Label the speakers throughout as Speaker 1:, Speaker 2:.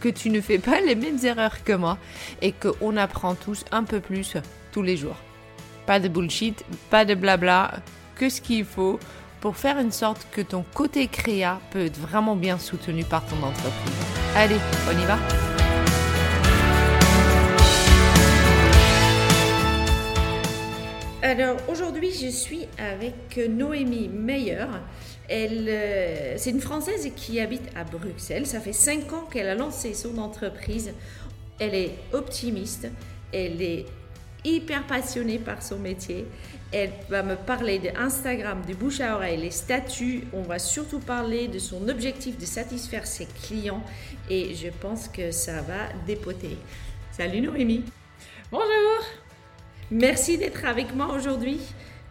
Speaker 1: que tu ne fais pas les mêmes erreurs que moi et qu'on apprend tous un peu plus tous les jours. Pas de bullshit, pas de blabla, que ce qu'il faut pour faire une sorte que ton côté créa peut être vraiment bien soutenu par ton entreprise. Allez, on y va Alors aujourd'hui, je suis avec Noémie Meyer. Elle, euh, c'est une Française qui habite à Bruxelles. Ça fait cinq ans qu'elle a lancé son entreprise. Elle est optimiste. Elle est hyper passionnée par son métier. Elle va me parler d'Instagram, du bouche à oreille, les statuts. On va surtout parler de son objectif de satisfaire ses clients. Et je pense que ça va dépoter. Salut Noémie.
Speaker 2: Bonjour.
Speaker 1: Merci d'être avec moi aujourd'hui.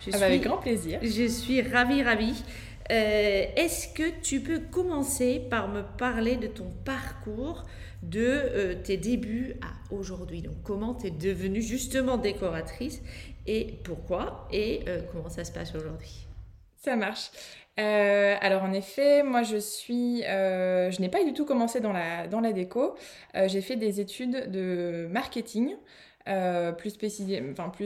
Speaker 2: Je ah bah, avec grand plaisir.
Speaker 1: Je suis ravie, ravie. Euh, est-ce que tu peux commencer par me parler de ton parcours, de euh, tes débuts à aujourd'hui? Donc, comment tu es devenue justement décoratrice et pourquoi et euh, comment ça se passe aujourd'hui?
Speaker 2: Ça marche. alors en effet, moi je suis, je n'ai pas du tout commencé dans la, dans la déco. j'ai fait des études de marketing. Euh, plus,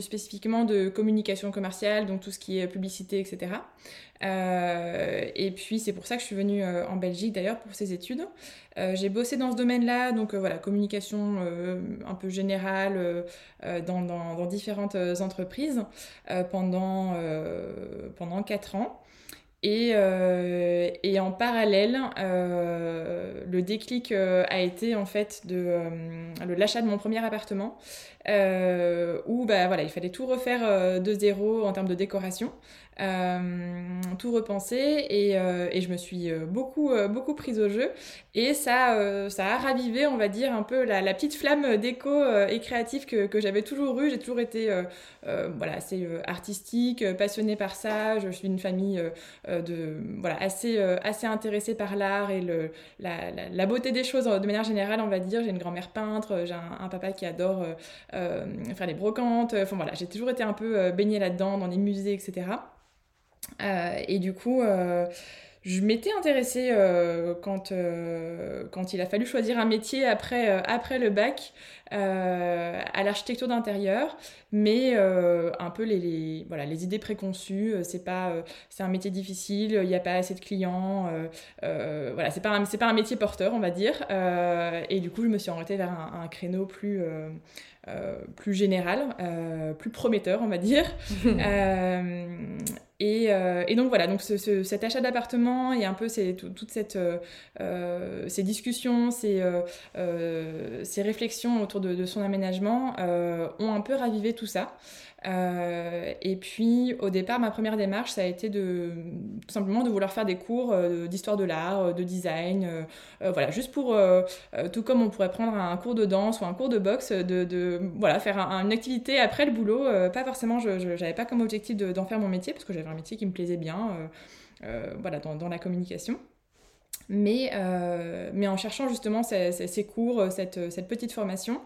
Speaker 2: spécifiquement de communication commerciale, donc tout ce qui est publicité, etc. Euh, et puis c'est pour ça que je suis venue euh, en Belgique d'ailleurs pour ces études. j'ai bossé dans ce domaine-là, donc voilà, communication un peu générale dans, dans, dans, différentes entreprises pendant, pendant 4 ans. Et, euh, et, en parallèle, euh, le déclic euh, a été en fait de l'achat de mon premier appartement, où bah, il fallait tout refaire de zéro en termes de décoration. Euh, tout repenser et, euh, et, je me suis euh, beaucoup, beaucoup prise au jeu et ça, ça a ravivé, on va dire, un peu la, la petite flamme d'écho et créative que, que j'avais toujours eue. J'ai toujours été voilà, assez artistique, passionnée par ça. Je suis une famille de, voilà, assez, assez intéressée par l'art et le, la, la, beauté des choses de manière générale, on va dire. J'ai une grand-mère peintre, j'ai un, papa qui adore faire des brocantes. Enfin voilà, j'ai toujours été un peu baignée là-dedans, dans les musées, etc. Euh, et du coup, euh, je m'étais intéressée euh, quand, quand il a fallu choisir un métier après, après le bac à l'architecture d'intérieur, mais un peu les, les, voilà, les idées préconçues, c'est pas c'est un métier difficile, il n'y a pas assez de clients, voilà, c'est pas, un, pas un métier porteur, on va dire. et du coup, je me suis orientée vers un, un créneau plus euh, plus général, euh, plus prometteur, on va dire. Euh, et, donc voilà, donc cet achat d'appartement et un peu toutes cette, ces discussions, ces, réflexions autour de son aménagement ont un peu ravivé tout ça. Euh, et puis au départ, ma première démarche, ça a été de tout simplement de vouloir faire des cours euh, d'histoire de l'art, euh, de design, voilà, juste pour tout comme on pourrait prendre un cours de danse ou un cours de boxe, de, voilà faire une activité après le boulot. pas forcément, je n'avais pas comme objectif d'en faire mon métier parce que j'avais un métier qui me plaisait bien, voilà, dans, la communication. Mais, mais, en cherchant justement ces, ces cours, cette, cette, petite formation,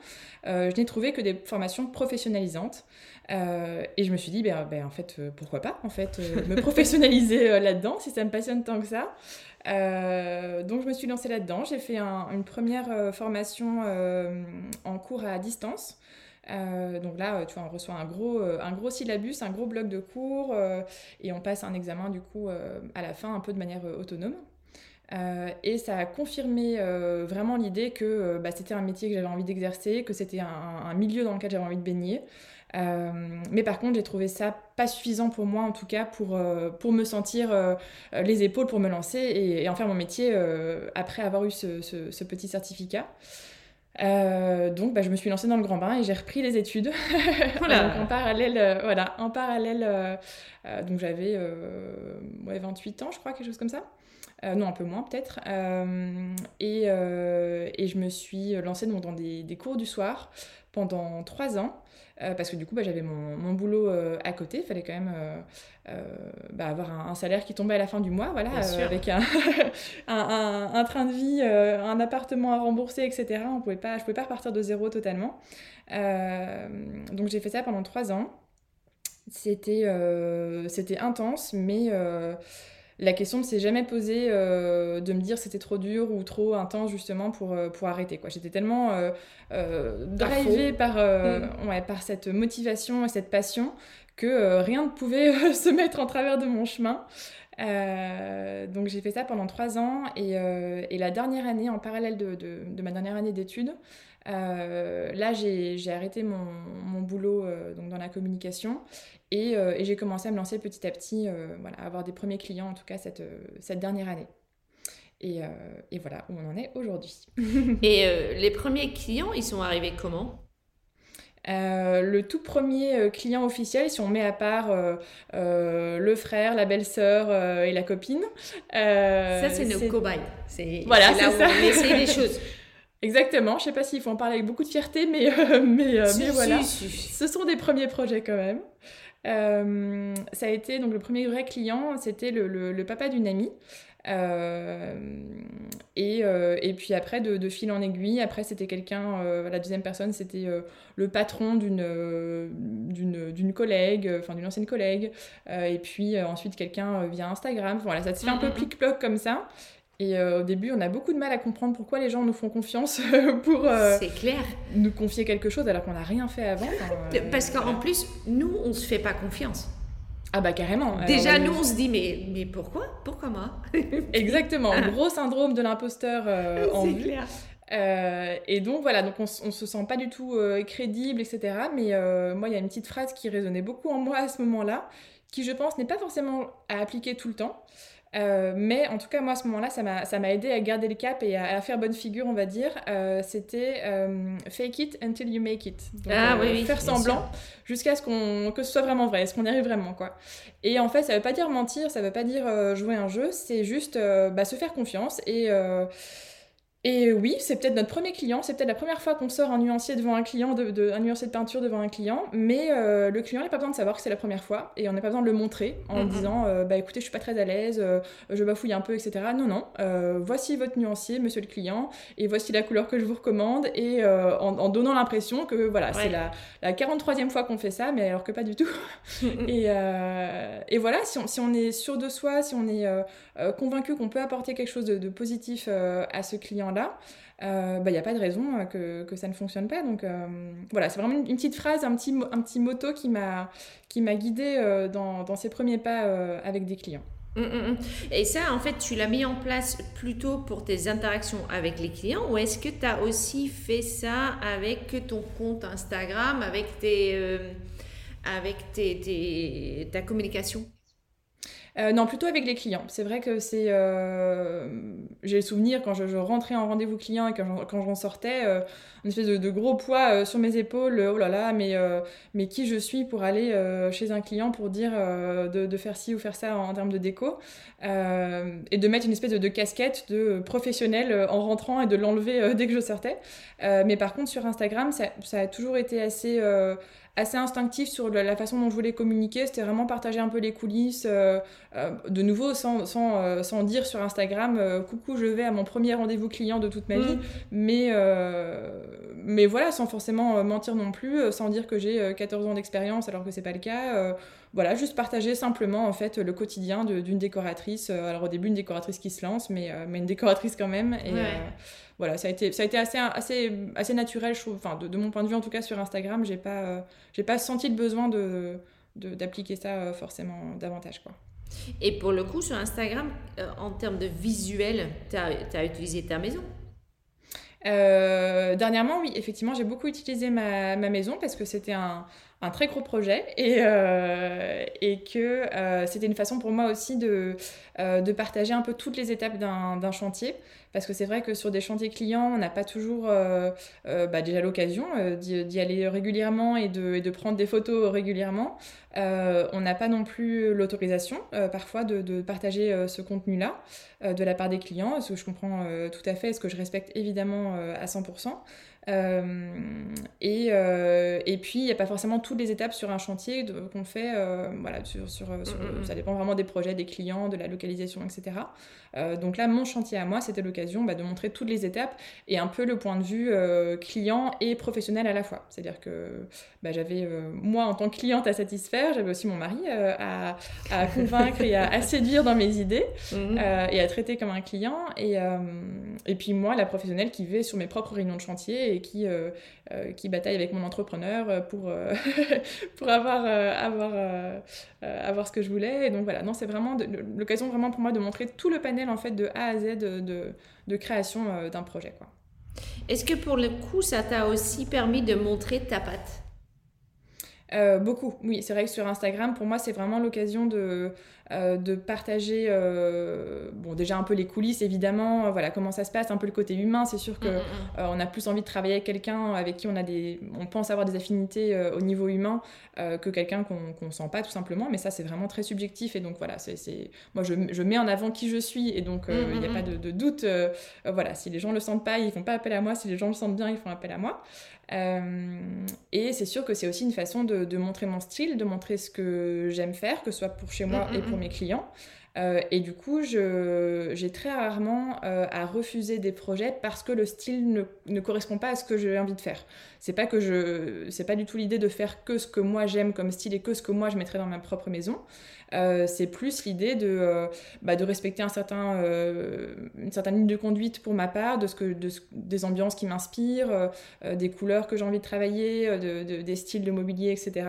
Speaker 2: je n'ai trouvé que des formations professionnalisantes. Euh, et je me suis dit, ben, ben en fait, euh, pourquoi pas, en fait, euh, me professionnaliser là-dedans, si ça me passionne tant que ça. donc je me suis lancée là-dedans. J'ai fait une première formation en cours à distance. donc là, tu vois, on reçoit un gros, un gros syllabus, un gros bloc de cours, et on passe un examen du coup à la fin un peu de manière autonome. Et ça a confirmé vraiment l'idée que bah, c'était un métier que j'avais envie d'exercer, que c'était un, un, milieu dans lequel j'avais envie de baigner. Euh, mais par contre, j'ai trouvé ça pas suffisant pour moi, en tout cas, pour, euh, pour me sentir euh, les épaules pour me lancer et, en faire mon métier après avoir eu ce, ce, petit certificat. donc, bah, je me suis lancée dans le grand bain et j'ai repris les études. donc, en parallèle, voilà, en parallèle, donc j'avais ouais, 28 ans, je crois, quelque chose comme ça. Non, un peu moins peut-être. Et, et, je me suis lancée dans des, des cours du soir pendant trois ans. Euh, parce que du coup, bah, j'avais mon, mon, boulot euh, à côté. Il fallait quand même euh, bah, avoir un, salaire qui tombait à la fin du mois, voilà, avec un, un, un, train de vie, un appartement à rembourser, etc. On pouvait pas, je ne pouvais pas repartir de zéro totalement. donc j'ai fait ça pendant trois ans. C'était c'était intense, mais la question ne s'est jamais posée euh, de me dire c'était trop dur ou trop intense justement pour, euh, pour arrêter. Quoi. J'étais tellement euh, euh drivée par, mm. ouais, par cette motivation et cette passion que rien ne pouvait se mettre en travers de mon chemin. donc j'ai fait ça pendant trois ans et, et, la dernière année, en parallèle de, de, de ma dernière année d'études, là j'ai arrêté mon, mon boulot donc dans la communication euh, et, j'ai commencé à me lancer petit à petit, euh, voilà, à avoir des premiers clients, en tout cas cette, euh, cette dernière année. Et, et, voilà où on en est aujourd'hui.
Speaker 1: et les premiers clients, ils sont arrivés comment?
Speaker 2: Le tout premier client officiel, si on met à part le frère, la belle-sœur et la copine.
Speaker 1: ça, c'est nos cobayes. Voilà, c'est ça. on essaye les choses.
Speaker 2: Exactement, je sais pas s'il faut en parler avec beaucoup de fierté, mais, mais, mais voilà. Ce sont des premiers projets quand même. Euh, ça a été donc le premier vrai client, c'était le, le, papa d'une amie. Euh, et, euh, et, puis après, de, de, fil en aiguille, après c'était quelqu'un, la deuxième personne c'était le patron d'une collègue, enfin d'une ancienne collègue, et puis ensuite quelqu'un via Instagram. Voilà, ça se fait un peu mm, mm, mm. plic-ploc comme ça. Et euh, au début, on a beaucoup de mal à comprendre pourquoi les gens nous font confiance pour
Speaker 1: euh,
Speaker 2: nous confier quelque chose alors qu'on n'a rien fait avant.
Speaker 1: Euh, Parce qu'en plus, nous, on se fait pas confiance.
Speaker 2: Ah bah carrément.
Speaker 1: Déjà, nous, on se dit, mais, mais pourquoi? Pourquoi moi?
Speaker 2: Exactement, gros syndrome de l'imposteur en vue. clair. et donc voilà, donc on, on, se sent pas du tout crédible, etc. Mais moi, il y a une petite phrase qui résonnait beaucoup en moi à ce moment-là, qui je pense n'est pas forcément à appliquer tout le temps. Euh, mais en tout cas, moi, à ce moment-là, ça m'a aidé à garder le cap et à, faire bonne figure, on va dire. Euh, c'était euh, fake it until you make it.
Speaker 1: ah, oui,
Speaker 2: faire semblant jusqu'à ce qu'on que ce soit vraiment vrai, est-ce qu'on y arrive vraiment, quoi. Et en fait, ça veut pas dire mentir, ça veut pas dire jouer un jeu, c'est juste bah, se faire confiance et et oui, c'est peut-être notre premier client, c'est peut-être la première fois qu'on sort un nuancier devant un client, de, un nuancier de peinture devant un client, mais euh, le client n'a pas besoin de savoir que c'est la première fois et on n'a pas besoin de le montrer en disant euh, bah écoutez, je suis pas très à l'aise, euh, je bafouille un peu, etc. Non, non, voici votre nuancier, monsieur le client, et voici la couleur que je vous recommande, et en, donnant l'impression que voilà, c'est la, la 43e fois qu'on fait ça, mais alors que pas du tout. et, et, voilà, si on, si on, est sûr de soi, si on est convaincu qu'on peut apporter quelque chose de, positif à ce client là il euh, n'y bah, a pas de raison euh, que, que, ça ne fonctionne pas. Donc euh, voilà, c'est vraiment une, petite phrase, un petit, un petit motto qui m'a guidée dans, dans, ces premiers pas avec des clients.
Speaker 1: Mmh, mmh, mmh. Et ça, en fait, tu l'as mis en place plutôt pour tes interactions avec les clients ou est-ce que tu as aussi fait ça avec ton compte Instagram, avec, tes, avec tes, ta communication?
Speaker 2: Euh, non, plutôt avec les clients. C'est vrai que c'est. Euh, j'ai le souvenir quand je, rentrais en rendez-vous client et quand j'en sortais, euh, une espèce de, gros poids sur mes épaules. oh là là, mais, qui je suis pour aller chez un client pour dire de, faire ci ou faire ça en, termes de déco et de mettre une espèce de, casquette de professionnel en rentrant et de l'enlever dès que je sortais. mais par contre, sur Instagram, ça a toujours été assez assez instinctif sur la façon dont je voulais communiquer. C'était vraiment partager un peu les coulisses, euh, euh, de nouveau sans, sans, euh, sans, dire sur Instagram coucou, je vais à mon premier rendez-vous client de toute ma vie, mm. mais, mais voilà, sans forcément mentir non plus, sans dire que j'ai 14 ans d'expérience alors que c'est pas le cas. Voilà, juste partager simplement en fait le quotidien d'une décoratrice. alors au début, une décoratrice qui se lance, mais, mais une décoratrice quand même. Et, voilà, ça a été, ça a été assez, assez, assez naturel, je trouve. Enfin, de, mon point de vue, en tout cas, sur Instagram, j'ai pas, euh, j'ai pas senti le besoin de, d'appliquer ça euh, forcément davantage, quoi.
Speaker 1: Et pour le coup, sur Instagram, euh, en termes de visuel, tu as, utilisé ta maison?
Speaker 2: Dernièrement, oui, effectivement, j'ai beaucoup utilisé ma, ma maison parce que c'était un, un, très gros projet et, et que c'était une façon pour moi aussi de, de partager un peu toutes les étapes d'un chantier parce que c'est vrai que sur des chantiers clients, on n'a pas toujours euh, euh, bah, déjà l'occasion d'y aller régulièrement et de, de, prendre des photos régulièrement. on n'a pas non plus l'autorisation parfois de, de partager ce contenu-là de la part des clients, ce que je comprends tout à fait et ce que je respecte évidemment à 100%. Euh, et, euh, et, puis, il n'y a pas forcément toutes les étapes sur un chantier qu'on fait. Euh, voilà, sur, sur, mm, mm, mm. Ça dépend vraiment des projets, des clients, de la localisation, etc. donc là, mon chantier à moi, c'était l'occasion bah, de montrer toutes les étapes et un peu le point de vue client et professionnel à la fois. C'est-à-dire que bah, j'avais moi en tant que cliente à satisfaire, j'avais aussi mon mari à, à, convaincre et à, séduire dans mes idées et à traiter comme un client. Et, et puis moi, la professionnelle qui vais sur mes propres réunions de chantier et qui, euh, euh, qui bataille avec mon entrepreneur euh, pour, pour avoir, avoir, avoir ce que je voulais. Et donc voilà, non, c'est vraiment l'occasion vraiment pour moi de montrer tout le panel en fait de A à Z de, de, création d'un projet.
Speaker 1: Est-ce que pour le coup, ça t'a aussi permis de montrer ta patte?
Speaker 2: Beaucoup, oui. C'est vrai que sur Instagram, pour moi, c'est vraiment l'occasion de, euh, de partager, euh, bon, déjà un peu les coulisses, évidemment, euh, voilà, comment ça se passe, un peu le côté humain. C'est sûr qu'on mm, mm, mm. on a plus envie de travailler avec quelqu'un avec qui on, a des, on pense avoir des affinités au niveau humain que quelqu'un qu'on ne sent pas, tout simplement. Mais ça, c'est vraiment très subjectif. Et donc, voilà, c'est moi, je, je, mets en avant qui je suis. Et donc, il n'y a pas de, doute. voilà, si les gens le sentent pas, ils font pas appel à moi. Si les gens le sentent bien, ils font appel à moi. Et c'est sûr que c'est aussi une façon de, de, montrer mon style, de montrer ce que j'aime faire, que ce soit pour chez moi et pour mes clients. Euh, et du coup, j'ai très rarement euh, à refuser des projets parce que le style ne, ne correspond pas à ce que j'ai envie de faire. C'est pas que je, c'est pas du tout l'idée de faire que ce que moi j'aime comme style et que ce que moi je mettrais dans ma propre maison. Euh, c'est plus l'idée de, bah, de respecter un certain, une certaine ligne de conduite pour ma part, de ce que, de, des ambiances qui m'inspirent, des couleurs que j'ai envie de travailler, de, des styles de mobilier, etc.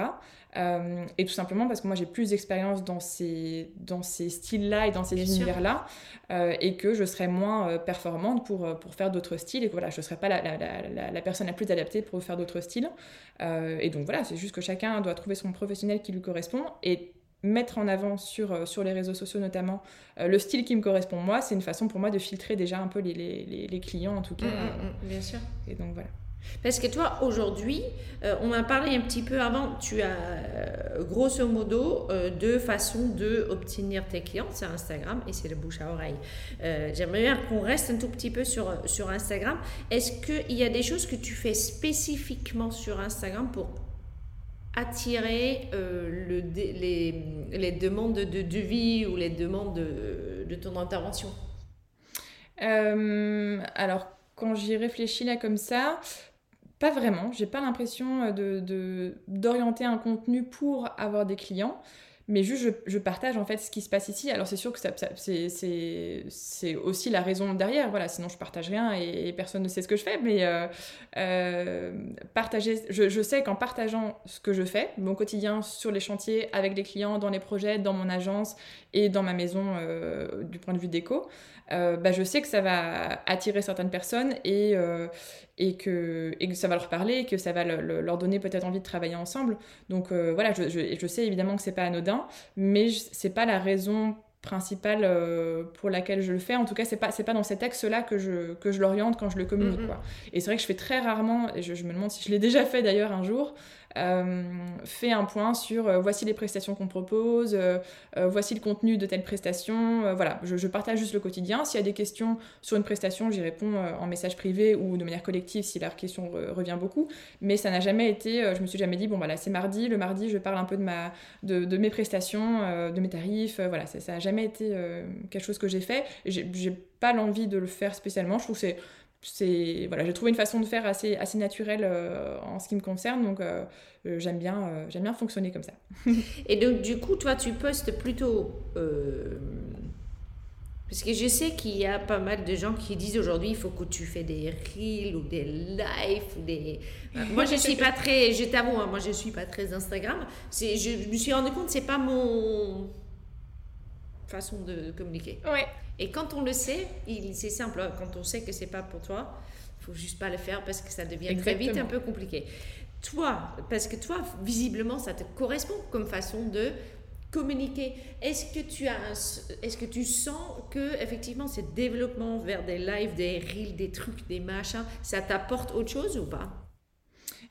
Speaker 2: Euh, et tout simplement parce que moi j'ai plus d'expérience dans ces, dans ces styles-là et dans ces univers-là, euh, et que je serais moins euh, performante pour, pour faire d'autres styles, et que voilà, je ne serais pas la, la, la, personne la plus adaptée pour faire d'autres styles. et donc voilà, c'est juste que chacun doit trouver son professionnel qui lui correspond, et mettre en avant sur, sur les réseaux sociaux notamment le style qui me correspond moi, c'est une façon pour moi de filtrer déjà un peu les, les, les clients en tout cas.
Speaker 1: Mmh, mmh, mmh, bien sûr.
Speaker 2: Et donc voilà.
Speaker 1: Parce que toi, aujourd'hui, euh, on m'a parlé un petit peu avant, tu as euh, grosso modo euh, deux façons d'obtenir tes clients, c'est Instagram et c'est le bouche à oreille. J'aimerais bien qu'on reste un tout petit peu sur, sur Instagram. Est-ce qu'il y a des choses que tu fais spécifiquement sur Instagram pour attirer le, les, les, demandes de devis ou les demandes de, de ton intervention?
Speaker 2: Alors, quand j'y réfléchis là comme ça, pas vraiment, j'ai pas l'impression euh, de, d'orienter un contenu pour avoir des clients, mais juste je, partage en fait ce qui se passe ici. Alors c'est sûr que ça, c'est, c'est, aussi la raison derrière, voilà, sinon je partage rien et, personne ne sait ce que je fais, mais euh, euh, partager, je, je, sais qu'en partageant ce que je fais, mon quotidien sur les chantiers, avec les clients, dans les projets, dans mon agence et dans ma maison du point de vue déco, euh, bah, je sais que ça va attirer certaines personnes et, euh, et, que, et que ça va leur parler, et que ça va leur donner peut-être envie de travailler ensemble. Donc euh, voilà, je, je, je, sais évidemment que c'est pas anodin, mais c'est pas la raison principale pour laquelle je le fais. En tout cas, c'est pas c'est pas dans cet axe-là que je que je l'oriente quand je le communique. Mm-hmm. quoi. Et c'est vrai que je fais très rarement, et je, je me demande si je l'ai déjà fait d'ailleurs un jour, fait un point sur euh, voici les prestations qu'on propose, euh, voici le contenu de telle prestation. voilà, je, partage juste le quotidien. S'il y a des questions sur une prestation, j'y réponds en message privé ou de manière collective si la question revient beaucoup. Mais ça n'a jamais été, je me suis jamais dit, bon voilà, c'est mardi, le mardi, je parle un peu de, ma, de, de mes prestations, de mes tarifs. voilà, ça n'a jamais été quelque chose que j'ai fait. J'ai pas l'envie de le faire spécialement. Je trouve que c'est c'est voilà, j'ai trouvé une façon de faire assez, assez naturelle euh, en ce qui me concerne, donc euh, euh, j'aime bien, j'aime bien fonctionner comme ça.
Speaker 1: Et donc du coup, toi, tu postes plutôt parce que je sais qu'il y a pas mal de gens qui disent aujourd'hui il faut que tu fais des reels ou des lives des. moi je suis pas très, je hein, moi je suis pas très Instagram. C'est, je me suis rendu compte c'est pas mon façon de communiquer.
Speaker 2: Ouais.
Speaker 1: Et quand on le sait, c'est simple. Hein. Quand on sait que c'est pas pour toi, il faut juste pas le faire parce que ça devient très vite un peu compliqué. Toi, parce que toi, visiblement, ça te correspond comme façon de communiquer. Est-ce que tu as, est-ce que tu sens que effectivement, ce développement vers des lives, des reels, des trucs, des machins, ça t'apporte autre chose ou pas?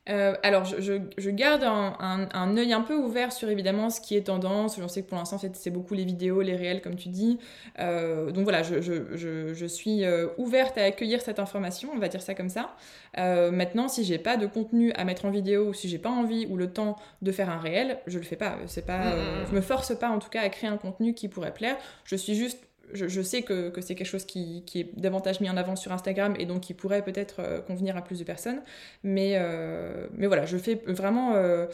Speaker 2: Euh, alors, je, garde un, un, œil un peu ouvert sur évidemment ce qui est tendance. Je sais que pour l'instant, c'est beaucoup les vidéos, les réels, comme tu dis. Euh, donc voilà, je, suis euh, ouverte à accueillir cette information, on va dire ça comme ça. maintenant, si j'ai pas de contenu à mettre en vidéo, ou si j'ai pas envie ou le temps de faire un réel, je le fais pas. C'est pas, mm, mm, mm. je me force pas en tout cas à créer un contenu qui pourrait plaire. Je suis juste je, sais que, c'est quelque chose qui, est davantage mis en avant sur Instagram et donc qui pourrait peut-être euh, convenir à plus de personnes. Mais, euh, mais voilà, je fais vraiment euh,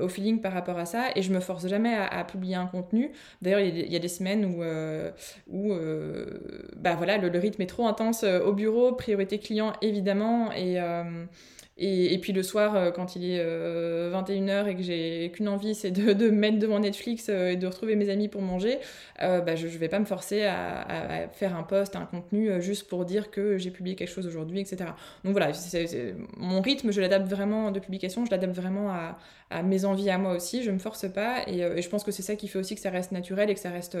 Speaker 2: au feeling par rapport à ça et je me force jamais à, publier un contenu. D'ailleurs, il, y, a des semaines où, où bah voilà, le, le, rythme est trop intense au bureau, priorité client évidemment. Et, et, puis le soir, euh, quand il est 21h euh, et que j'ai qu'une envie, c'est de, de, me mettre devant Netflix euh, et de retrouver mes amis pour manger, bah, je ne vais pas me forcer à, faire un post, un contenu juste pour dire que j'ai publié quelque chose aujourd'hui, etc. Donc voilà, mon rythme, je l'adapte vraiment de publication, je l'adapte vraiment à, mes envies à moi aussi, je ne me force pas et, je pense que c'est ça qui fait aussi que ça reste naturel et que ça reste...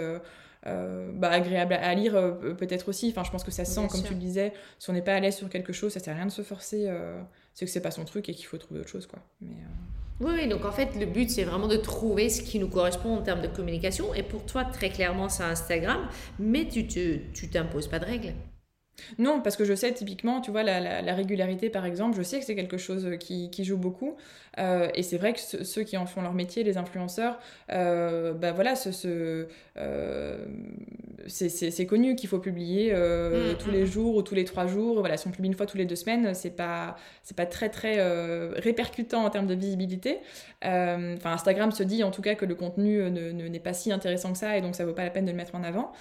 Speaker 2: bah, agréable à, lire peut-être aussi. Enfin, je pense que ça sent, comme tu le disais, si on n'est pas à l'aise sur quelque chose, ça sert à rien de se forcer c'est que c'est pas son truc et qu'il faut trouver autre chose quoi. Mais,
Speaker 1: euh, oui, donc en fait, le but, c'est vraiment de trouver ce qui nous correspond en termes de communication. Et pour toi, très clairement, c'est Instagram, mais tu tu t'imposes pas de règles.
Speaker 2: Non, parce que je sais typiquement, tu vois, la, régularité par exemple, je sais que c'est quelque chose qui, joue beaucoup. Euh, et c'est vrai que ceux qui en font leur métier, les influenceurs, euh, bah voilà, ce, euh, c'est connu qu'il faut publier euh, mm, tous les mm. jours ou tous les trois jours. Voilà, si on publie une fois tous les deux semaines, c'est pas, c'est pas très très répercutant en termes de visibilité. Enfin, Instagram se dit en tout cas que le contenu n'est ne, pas si intéressant que ça et donc ça vaut pas la peine de le mettre en avant.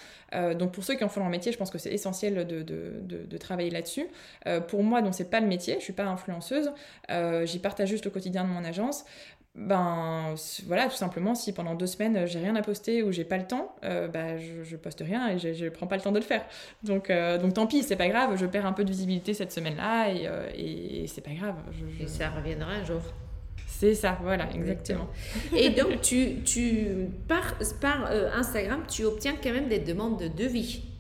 Speaker 2: donc pour ceux qui en font leur métier, je pense que c'est essentiel de de, travailler là-dessus. Euh, pour moi, donc c'est pas le métier, je suis pas influenceuse, euh, j'y partage juste le quotidien de mon agence. Ben voilà, tout simplement, si pendant deux semaines j'ai rien à poster ou j'ai pas le temps, euh, bah, je, je, poste rien et je, je, prends pas le temps de le faire. Donc, donc tant pis, c'est pas grave, je perds un peu de visibilité cette semaine-là et, et, c'est pas grave.
Speaker 1: et ça reviendra un jour.
Speaker 2: C'est ça, voilà, exactement.
Speaker 1: Et donc, tu, tu par, par Instagram, tu obtiens quand même des demandes de devis.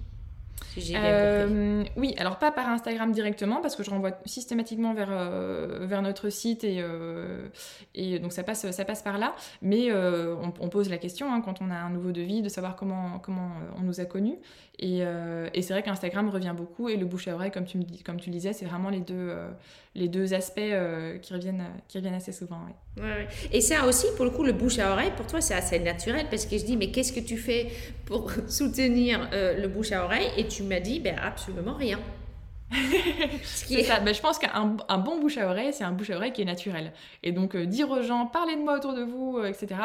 Speaker 2: Euh, oui, alors pas par Instagram directement parce que je renvoie systématiquement vers, euh, vers notre site et, euh, et donc ça passe, ça passe par là. Mais on, pose la question hein, quand on a un nouveau devis de savoir comment, comment on nous a connus. Et, et c'est vrai qu'Instagram revient beaucoup et le bouche à oreille, comme tu, me dis, comme tu le disais, c'est vraiment les deux, les deux aspects qui, reviennent, qui reviennent assez souvent.
Speaker 1: Et ça aussi, pour le coup, le bouche à oreille, pour toi, c'est assez naturel parce que je dis, mais qu'est-ce que tu fais pour soutenir le bouche à oreille? Et tu m'as dit, ben absolument rien.
Speaker 2: c'est ça. Ben, je pense qu'un un bon bouche à oreille, c'est un bouche à oreille qui est naturel. Et donc, euh, dire aux gens, parlez de moi autour de vous, euh, etc.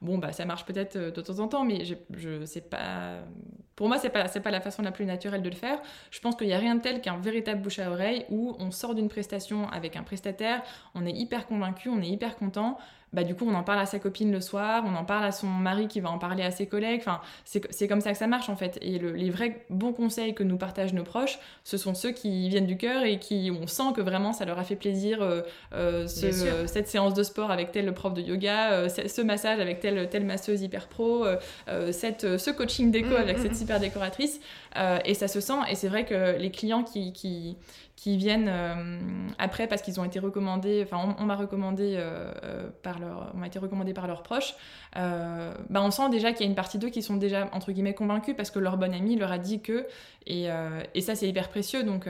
Speaker 2: Bon, bah, ça marche peut-être euh, de temps en temps, mais je, je sais pas. Pour moi, c'est pas, pas la façon la plus naturelle de le faire. Je pense qu'il n'y a rien de tel qu'un véritable bouche à oreille où on sort d'une prestation avec un prestataire, on est hyper convaincu, on est hyper content bah, du coup, on en parle à sa copine le soir, on en parle à son mari qui va en parler à ses collègues. Enfin, c'est comme ça que ça marche en fait. Et les vrais bons conseils que nous partagent nos proches, ce sont ceux qui viennent du cœur et qui on sent que vraiment ça leur a fait plaisir euh, euh, cette séance de sport avec tel prof de yoga, euh, ce massage avec telle, telle masseuse hyper pro, cette, ce coaching déco mmh, avec mmh, cette mmh. Super décoratrice. et ça se sent. Et c'est vrai que les clients qui, qui, viennent euh, après parce qu'ils ont été recommandés, enfin on, m'a recommandé euh, euh, par leur, on été recommandé par leurs proches, bah on sent déjà qu'il y a une partie d'eux qui sont déjà entre guillemets convaincus parce que leur bon ami leur a dit que, et, et ça c'est hyper précieux donc,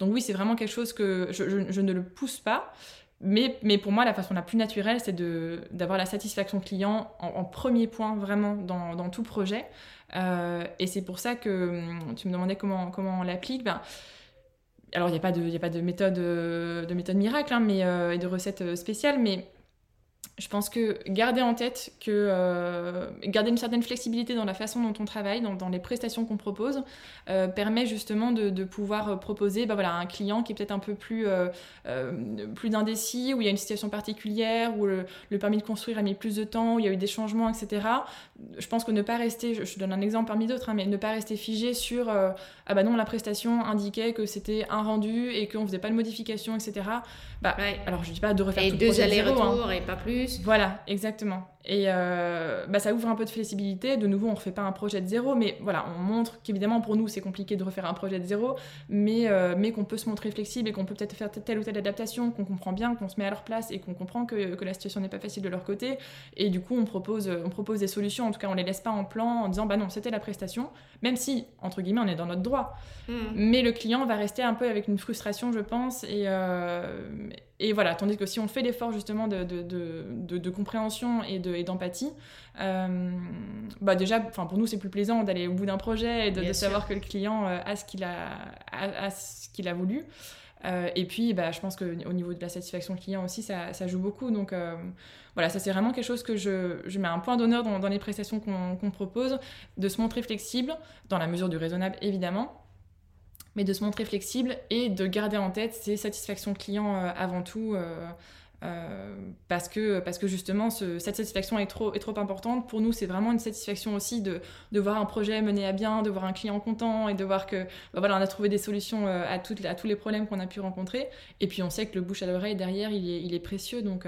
Speaker 2: donc oui c'est vraiment quelque chose que je, ne le pousse pas. Mais, mais, pour moi, la façon la plus naturelle, c'est d'avoir la satisfaction client en, premier point, vraiment, dans, dans tout projet. Et c'est pour ça que hum, tu me demandais comment, on l'applique. Ben, alors il n'y a pas de, méthode, euh, miracle, hein, euh, et de recette euh, spéciale, mais je pense que garder en tête que euh, garder une certaine flexibilité dans la façon dont on travaille, dans, les prestations qu'on propose, euh, permet justement de, pouvoir proposer bah voilà, un client qui est peut-être un peu plus, euh, plus d'indécis, où il y a une situation particulière, où le, permis de construire a mis plus de temps, où il y a eu des changements, etc. Je pense que ne pas rester, je, donne un exemple parmi d'autres, hein, mais ne pas rester figé sur ah bah non, la prestation indiquait que c'était un rendu et qu'on ne faisait pas de modification, etc. Bah, Alors je dis pas de refaire
Speaker 1: et
Speaker 2: tout
Speaker 1: deux allers-retours hein. et pas plus plus.
Speaker 2: Voilà, exactement. Et euh, bah, ça ouvre un peu de flexibilité. De nouveau, on ne refait pas un projet de zéro, mais voilà, on montre qu'évidemment, pour nous, c'est compliqué de refaire un projet de zéro, mais, euh, mais qu'on peut se montrer flexible et qu'on peut peut-être faire telle ou telle adaptation, qu'on comprend bien, qu'on se met à leur place et qu'on comprend que, que, la situation n'est pas facile de leur côté. Et du coup, on propose, on propose des solutions. En tout cas, on les laisse pas en plan en disant, bah non, c'était la prestation, même si, entre guillemets, on est dans notre droit. Hmm. Mais le client va rester un peu avec une frustration, je pense. Et, euh, et voilà, tandis que si on fait l'effort justement de, de, de, de compréhension et d'empathie, euh, bah déjà, pour nous, c'est plus plaisant d'aller au bout d'un projet et de, savoir que le client euh, a ce qu'il a, a, ce qu'il a voulu. Euh, et puis, bah, je pense qu'au niveau de la satisfaction client aussi, ça, ça joue beaucoup. Donc voilà, ça c'est vraiment quelque chose que je, je mets un point d'honneur dans, dans, les prestations qu'on propose, de se montrer flexible, dans la mesure du raisonnable évidemment, mais de se montrer flexible et de garder en tête ces satisfactions clients euh, avant tout. Euh, euh, parce, que, parce que justement, cette satisfaction est trop, est trop importante. Pour nous, c'est vraiment une satisfaction aussi de, de, voir un projet mené à bien, de voir un client content et de voir que bah voilà, on a trouvé des solutions à, toutes, à tous les problèmes qu'on a pu rencontrer. Et puis, on sait que le bouche à l'oreille derrière, il est, il est précieux. Donc,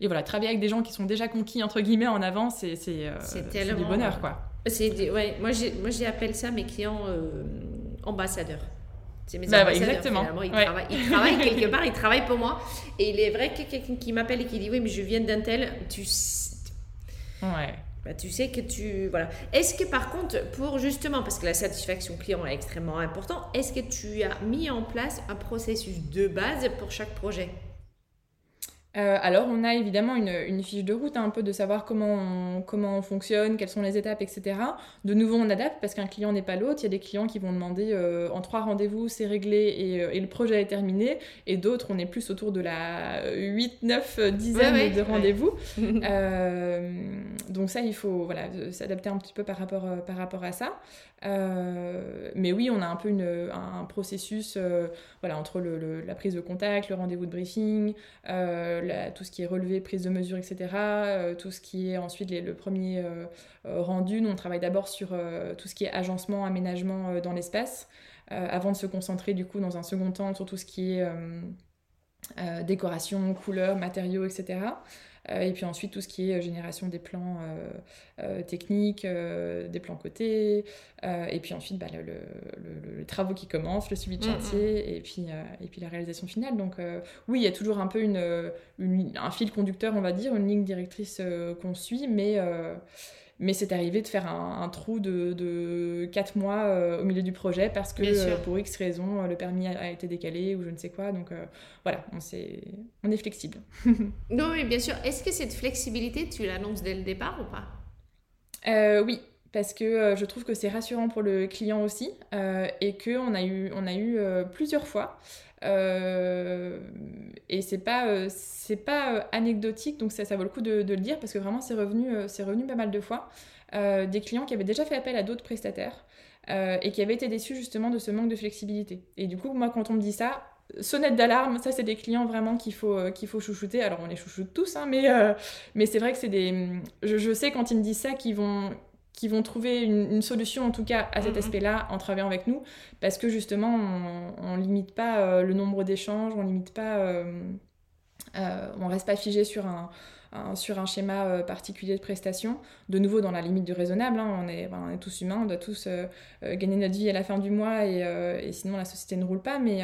Speaker 2: et voilà, travailler avec des gens qui sont déjà conquis, entre guillemets, en avant, c'est du bonheur. Quoi.
Speaker 1: Ouais, moi, j'appelle ça mes clients ambassadeur.
Speaker 2: C'est mes bah, exactement.
Speaker 1: Ils, travaillent, quelque part, ils travaillent pour moi. Et il est vrai que quelqu'un qui m'appelle et qui dit Oui, mais je viens d'un tel, tu.
Speaker 2: Ouais.
Speaker 1: Bah, tu sais que tu. Voilà. Est-ce que par contre, pour justement, parce que la satisfaction client est extrêmement importante, est-ce que tu as mis en place un processus de base pour chaque projet?
Speaker 2: Euh, alors, on a évidemment une, fiche de route, hein, un peu de savoir comment on, comment on fonctionne, quelles sont les étapes, etc. De nouveau, on adapte parce qu'un client n'est pas l'autre. Il y a des clients qui vont demander euh, en trois rendez-vous, c'est réglé et, euh, le projet est terminé. Et d'autres, on est plus autour de la 8, 9, 10 de rendez-vous. donc ça, il faut voilà, s'adapter un petit peu par rapport, par rapport à ça. mais oui, on a un peu une, un processus voilà, entre le, la prise de contact, le rendez-vous de briefing, tout ce qui est relevé, prise de mesure, etc. Euh, tout ce qui est ensuite le premier euh, euh, rendu. Nous, on travaille d'abord sur tout ce qui est agencement, aménagement dans l'espace, avant de se concentrer du coup dans un second temps sur tout ce qui est décoration, couleurs, matériaux, etc. et puis ensuite tout ce qui est génération des plans techniques, des plans cotés, et puis ensuite bah, le, travaux qui commencent, le suivi de mm, chantier, mm. et, puis, et puis la réalisation finale. Donc oui, il y a toujours un peu une, un fil conducteur, on va dire, une ligne directrice qu'on suit, mais mais c'est arrivé de faire un, trou de, de 4 mois euh, au milieu du projet parce que euh, pour X raison, euh, le permis a, été décalé ou je ne sais quoi. Donc voilà, on, est, on est flexible.
Speaker 1: non, mais bien sûr. Est-ce que cette flexibilité, tu l'annonces dès le départ ou pas?
Speaker 2: Oui, parce que je trouve que c'est rassurant pour le client aussi et qu'on a eu, on a eu plusieurs fois et c'est pas, euh, c'est pas euh, anecdotique, donc ça, ça vaut le coup de, le dire parce que vraiment c'est revenu, c'est revenu pas mal de fois. des clients qui avaient déjà fait appel à d'autres prestataires et qui avaient été déçus justement de ce manque de flexibilité. Et du coup, moi, quand on me dit ça, sonnette d'alarme, ça c'est des clients vraiment qu'il faut, qu'il faut chouchouter. Alors on les chouchoute tous, hein, mais, mais c'est vrai que c'est des... Je, je, sais quand ils me disent ça qu'ils vont, qui vont trouver une, solution en tout cas à cet mhm. aspect-là en travaillant avec nous, parce que justement on, ne limite pas euh, le nombre d'échanges, on limite pas, euh, euh, on reste pas figé sur un, sur un schéma particulier de prestation. De nouveau dans la limite du raisonnable, hein, on, est, on, est, tous humains, on doit tous gagner notre vie à la fin du mois et, et sinon la société ne roule pas, mais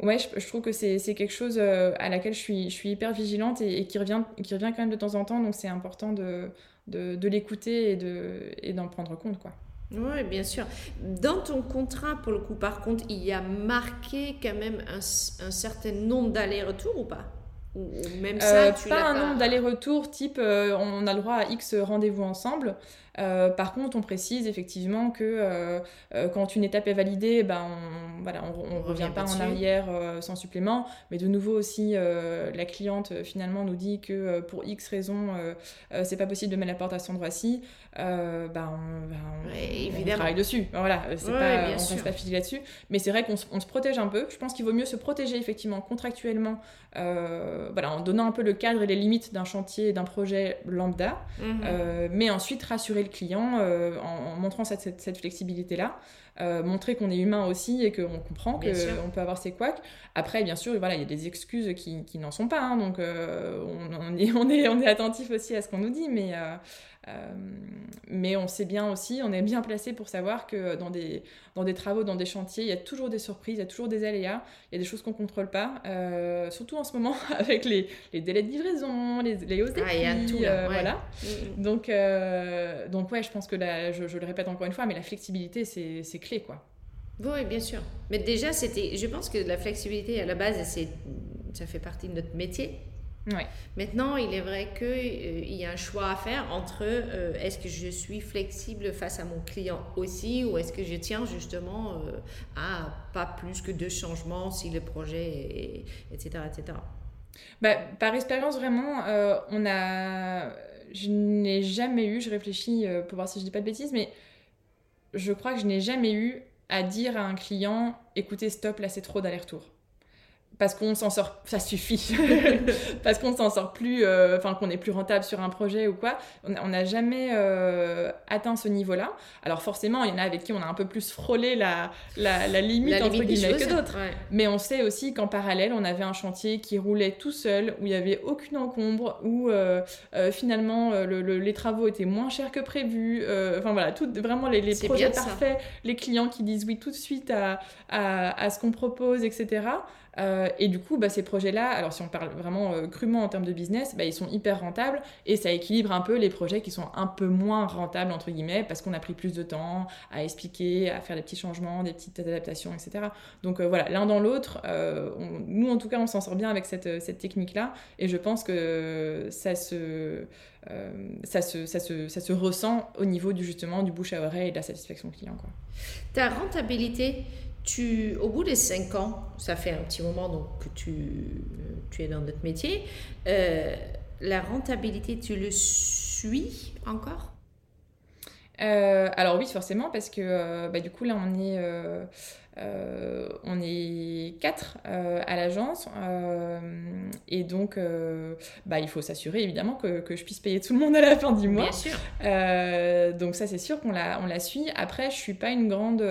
Speaker 2: ouais, je, trouve que c'est quelque chose à laquelle je suis, je suis hyper vigilante et, et, qui, revient, qui revient quand même de temps en temps, donc c'est important de, de, l'écouter et, de, et d'en prendre compte. quoi.
Speaker 1: Oui, bien sûr. Dans ton contrat, pour le coup, par contre, il y a marqué quand même un, un certain nombre d'allers-retours ou pas? Ou
Speaker 2: même ça, euh, tu pas un nombre d'allers-retours type euh, on a le droit à X rendez-vous ensemble. Euh, par contre, on précise effectivement que euh, euh, quand une étape est validée, ben, on voilà, on, revient pas en arrière sans supplément. Mais de nouveau aussi, la cliente finalement nous dit que pour X raisons, c'est pas possible de mettre la porte à cet endroit-ci. ben, on, ben, on, travaille dessus. Voilà, pas, on reste pas figé là-dessus. Mais c'est vrai qu'on se protège un peu. Je pense qu'il vaut mieux se protéger effectivement contractuellement, voilà, en donnant un peu le cadre et les limites d'un chantier, d'un projet lambda, mhm. mais ensuite rassurer le client euh, en, montrant cette, flexibilité-là. montrer qu'on est humain aussi et qu'on comprend qu'on peut avoir ses couacs. Après, bien sûr, voilà, il y a des excuses qui, qui n'en sont pas, hein, donc on, on, est, on, est, on est attentif aussi à ce qu'on nous dit, mais euh, mais on sait bien aussi, on est bien placé pour savoir que dans des, dans des travaux, dans des chantiers, il y a toujours des surprises, il y a toujours des aléas, il y a des choses qu'on ne contrôle pas, euh, surtout en ce moment avec les, les, délais de livraison, les, les hausses des ah, prix, euh, voilà. Mm, mm. Donc, donc ouais, je pense que là, je, je, le répète encore une fois, mais la flexibilité, c'est clé, quoi.
Speaker 1: Oui, bien sûr. Mais déjà, c'était, je pense que la flexibilité à la base, ça fait partie de notre métier. Maintenant, il est vrai qu'il euh, y a un choix à faire entre euh, est-ce que je suis flexible face à mon client aussi ou est-ce que je tiens justement euh, à pas plus que deux changements si le projet est, etc. etc.
Speaker 2: Bah, par expérience, vraiment, on a... je n'ai jamais eu, je réfléchis pour voir si je dis pas de bêtises, mais je crois que je n'ai jamais eu à dire à un client écoutez, stop, là c'est trop d'aller-retour parce qu'on s'en sort, ça suffit, parce qu'on s'en sort plus, euh, enfin qu'on est plus rentable sur un projet ou quoi. On n'a jamais euh, atteint ce niveau-là. Alors forcément, il y en a avec qui on a un peu plus frôlé la, la, limite entre guillemets que d'autres. Mais on sait aussi qu'en parallèle, on avait un chantier qui roulait tout seul, où il n'y avait aucune encombre, où euh, finalement les travaux étaient moins chers que prévu. Enfin voilà, tout, vraiment les, les projets parfaits, les clients qui disent oui tout de suite à, à, à ce qu'on propose, etc. Euh, et du coup, bah, ces projets-là, alors si on parle vraiment euh, crûment en termes de business, bah, ils sont hyper rentables et ça équilibre un peu les projets qui sont un peu moins rentables, entre guillemets, parce qu'on a pris plus de temps à expliquer, à faire des petits changements, des petites adaptations, etc. Donc euh, voilà, l'un dans l'autre, nous en tout cas, on s'en sort bien avec cette, technique-là et je pense que ça se, ressent au niveau justement du bouche à oreille et de la satisfaction client.
Speaker 1: Ta rentabilité, tu, au bout des cinq ans, ça fait un petit moment donc, que tu, tu es dans notre métier, euh, la rentabilité, tu le suis encore?
Speaker 2: Euh, alors oui, forcément, parce que euh, bah, du coup, là, on est, on est quatre à l'agence. et donc, bah, il faut s'assurer, évidemment, que, que, je puisse payer tout le monde à la fin du mois.
Speaker 1: Bien sûr.
Speaker 2: donc ça, c'est sûr qu'on la, on la suit. Après, je suis pas une grande...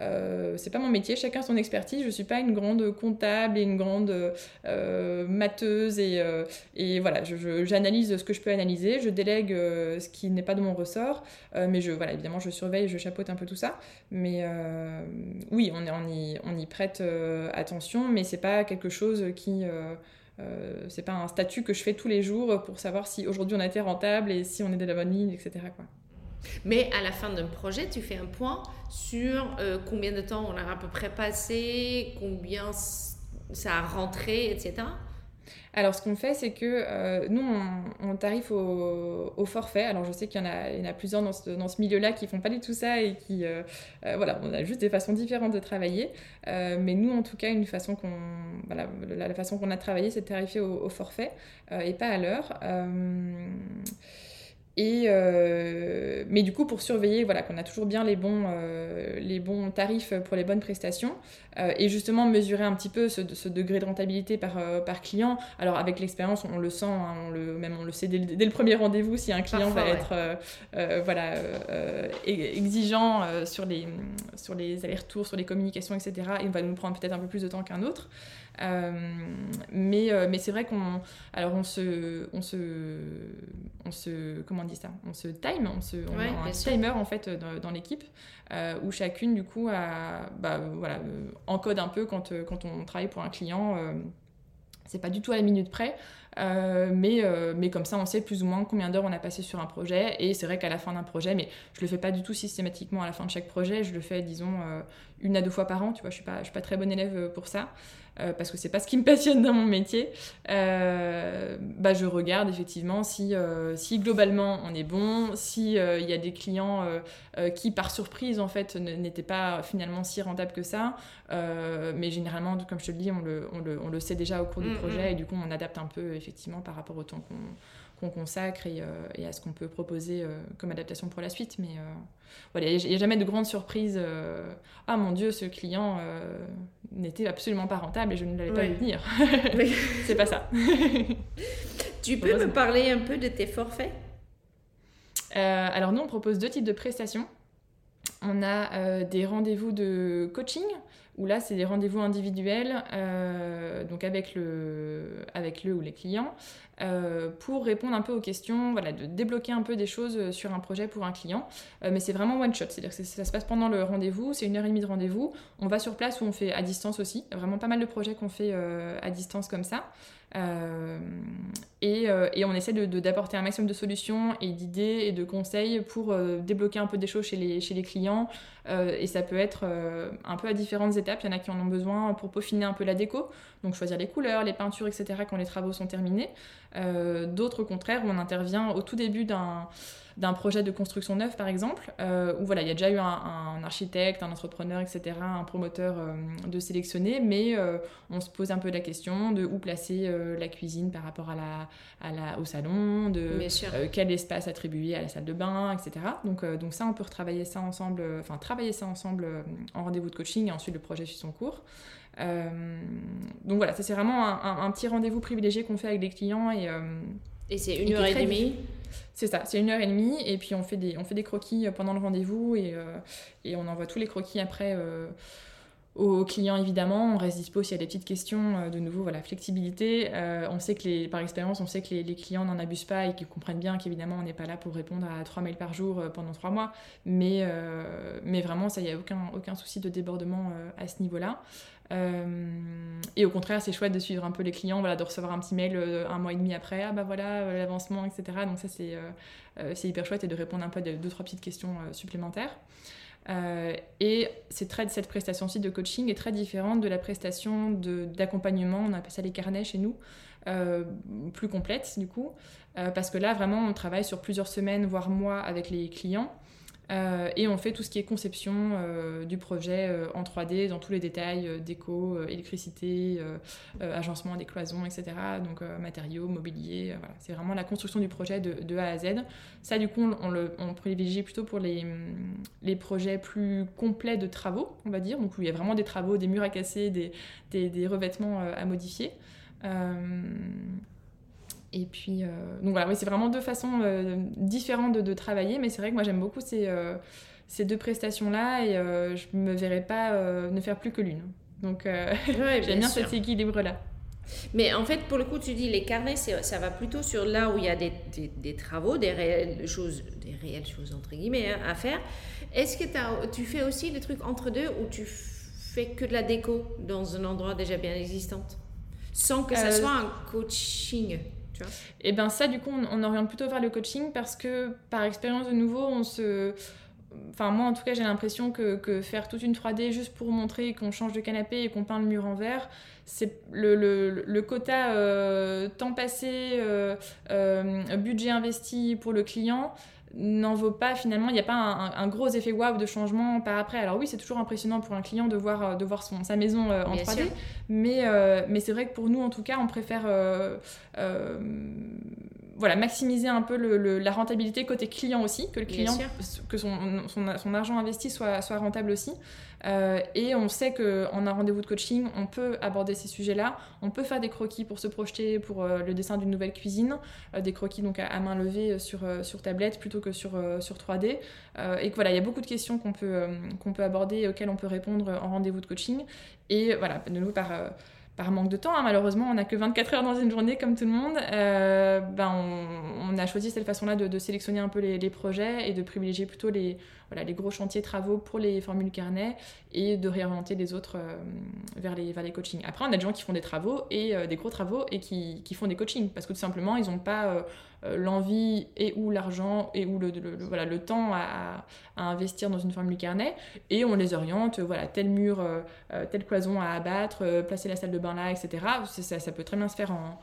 Speaker 2: Euh, c'est pas mon métier, chacun son expertise. Je suis pas une grande comptable et une grande euh, matheuse et, euh, et voilà, j'analyse ce que je peux analyser, je délègue ce qui n'est pas de mon ressort, mais je voilà, évidemment je surveille, je chapeaute un peu tout ça. Mais oui, on, y, on y prête attention, mais c'est pas quelque chose qui c'est pas un statut que je fais tous les jours pour savoir si aujourd'hui on a été rentable et si on est de la bonne ligne, etc.
Speaker 1: Mais à la fin d'un projet, tu fais un point sur euh, combien de temps on a à peu près passé, combien ça a rentré, etc.
Speaker 2: Alors, ce qu'on fait, c'est que euh, nous, on, tarife au, forfait. Alors, je sais qu'il y, en a, plusieurs dans ce, milieu-là qui font pas du tout ça et qui, euh, voilà, on a juste des façons différentes de travailler. mais nous, en tout cas, une façon qu'on, la, façon qu'on a travaillé, c'est de tarifer au, au forfait et pas à l'heure. Et euh, mais du coup, pour surveiller voilà, qu'on a toujours bien les bons, euh, les bons tarifs pour les bonnes prestations euh, et justement mesurer un petit peu ce, ce degré de rentabilité par, par client. Alors, avec l'expérience, on le sent, hein, on le, même on le sait dès, le premier rendez-vous si un client va être voilà, exigeant sur les, sur les allers-retours, sur les communications, etc. Il va nous prendre peut-être un peu plus de temps qu'un autre. Euh, mais euh, mais c'est vrai qu'on alors on se on se on se comment on dit ça? On se time on se on a un timer en fait dans, l'équipe euh, où chacune du coup a, bah, voilà encode un peu quand quand on travaille pour un client c'est pas du tout à la minute près mais, mais comme ça, on sait plus ou moins combien d'heures on a passé sur un projet. Et c'est vrai qu'à la fin d'un projet, mais je le fais pas du tout systématiquement à la fin de chaque projet, je le fais, disons, une à deux fois par an. Tu vois, je suis pas, je suis pas très bonne élève pour ça. Euh, parce que c'est pas ce qui me passionne dans mon métier, euh, bah, je regarde effectivement si, euh, si globalement on est bon, si il y a des clients qui par surprise en fait n'étaient pas finalement si rentables que ça. mais généralement, comme je te le dis, on le, on le, on le sait déjà au cours du mm, projet mm. et du coup on adapte un peu effectivement par rapport au temps qu'on qu'on consacre et, et, à ce qu'on peut proposer comme adaptation pour la suite. Mais voilà, il n'y a, jamais de grande surprise. ah mon Dieu, ce client n'était absolument pas rentable et je ne l'avais pas vu venir. c'est pas ça.
Speaker 1: tu peux me parler un peu de tes forfaits?
Speaker 2: Euh, Alors nous, on propose deux types de prestations. On a des rendez-vous de coaching où là, c'est des rendez-vous individuels, euh, donc avec le, avec ou les clients, euh, pour répondre un peu aux questions, voilà, de débloquer un peu des choses sur un projet pour un client. Euh, mais c'est vraiment one shot, c'est-à-dire que ça se passe pendant le rendez-vous, c'est une heure et demie de rendez-vous. On va sur place ou on fait à distance aussi. Vraiment pas mal de projets qu'on fait à distance comme ça. Euh, et, euh, on essaie d'apporter un maximum de solutions et d'idées et de conseils pour euh, débloquer un peu des choses chez les, clients. et ça peut être un peu à différentes étapes. Il y en a qui en ont besoin pour peaufiner un peu la déco, donc choisir les couleurs, les peintures, etc. quand les travaux sont terminés. D'autres, au contraire, où on intervient au tout début d'un projet de construction neuf, par exemple, euh, où voilà, il y a déjà eu un, architecte, un entrepreneur, etc., un promoteur euh, de sélectionner, mais euh, on se pose un peu la question de où placer la cuisine par rapport à la, à la, au salon, de quel espace attribuer à la salle de bain, etc. Donc, donc ça, on peut retravailler ça ensemble, enfin travailler ça ensemble en rendez-vous de coaching et ensuite le projet suit son cours. donc voilà, ça c'est vraiment un, petit rendez-vous privilégié qu'on fait avec les clients et,
Speaker 1: et c'est une heure et demie
Speaker 2: c'est ça, c'est une heure et demie, et puis on fait des, on fait des croquis pendant le rendez-vous, et, euh, et on envoie tous les croquis après euh, aux clients évidemment. On reste dispo s'il y a des petites questions, euh, de nouveau, voilà, flexibilité. on sait que les, par expérience, on sait que les, clients n'en abusent pas et qu'ils comprennent bien qu'évidemment on n'est pas là pour répondre à trois mails par jour pendant trois mois, mais, mais vraiment, ça, il n'y a aucun, aucun souci de débordement à ce niveau-là. Euh, et au contraire, c'est chouette de suivre un peu les clients, voilà, de recevoir un petit mail euh, un mois et demi après, ah bah voilà, euh, l'avancement, etc. Donc ça, c'est hyper chouette et de répondre un peu à deux, trois petites questions supplémentaires. Et c'est très, cette prestation-ci de coaching est très différente de la prestation d'accompagnement, on appelle ça les carnets chez nous, plus complète du coup, parce que là vraiment on travaille sur plusieurs semaines, voire mois avec les clients. Euh, et on fait tout ce qui est conception euh, du projet euh, en 3D, dans tous les détails, déco, électricité, agencement des cloisons, etc. Donc matériaux, mobilier, voilà. c'est vraiment la construction du projet de, A à Z. Ça, du coup, on, le, on privilégie plutôt pour les, les, projets plus complets de travaux, on va dire, donc où il y a vraiment des travaux, des murs à casser, des, des revêtements à modifier. Et puis, euh, donc voilà, oui, c'est vraiment deux façons euh, différentes de, travailler, mais c'est vrai que moi j'aime beaucoup ces, euh, ces deux prestations-là et je ne me verrais pas ne faire plus que l'une. Donc j'aime bien cet équilibre-là.
Speaker 1: Mais en fait, pour le coup, tu dis les carnets, ça va plutôt sur là où il y a des, des, travaux, des réelles choses, des réelles choses entre guillemets hein, à faire. Est-ce que tu fais aussi des trucs entre deux où tu fais que de la déco dans un endroit déjà bien existant, sans que ça soit un coaching?
Speaker 2: Et bien ça, du coup, on, oriente plutôt vers le coaching parce que par expérience de nouveau, on se... Enfin, moi, en tout cas, j'ai l'impression que, que, faire toute une 3D juste pour montrer qu'on change de canapé et qu'on peint le mur en vert, c'est le, le, le, quota euh, temps passé, euh, euh, budget investi pour le client n'en vaut pas finalement, il n'y a pas un, gros effet waouh de changement par après. Alors oui, c'est toujours impressionnant pour un client de voir, euh, de voir son, sa maison euh, en 3D, mais, euh, mais c'est vrai que pour nous en tout cas, on préfère voilà, maximiser un peu le, la rentabilité côté client aussi, que le client, que son, son, son, argent investi soit, soit rentable aussi. Euh, et on sait qu'en un rendez-vous de coaching, on peut aborder ces sujets-là, on peut faire des croquis pour se projeter pour euh, le dessin d'une nouvelle cuisine, euh, des croquis donc à, main levée sur, sur tablette plutôt que sur, sur 3D. et que voilà, il y a beaucoup de questions qu'on peut, qu'on peut aborder et auxquelles on peut répondre en rendez-vous de coaching. Et voilà, de nouveau par par manque de temps, hein, malheureusement, on n'a que 24 heures dans une journée comme tout le monde, euh, ben on, a choisi cette façon-là de, sélectionner un peu les, projets et de privilégier plutôt les, voilà, les gros chantiers travaux pour les formules carnet et de réorienter les autres euh, vers, les, vers les coachings. Après, on a des gens qui font des travaux et euh, des gros travaux et qui, qui, font des coachings parce que tout simplement, ils n'ont pas euh, l'envie et ou l'argent et ou le, voilà, le temps à, investir dans une formule carnet et on les oriente, voilà, tel mur, euh, telle cloison à abattre, placer la salle de bain là, etc. Ça, ça peut très bien se faire en,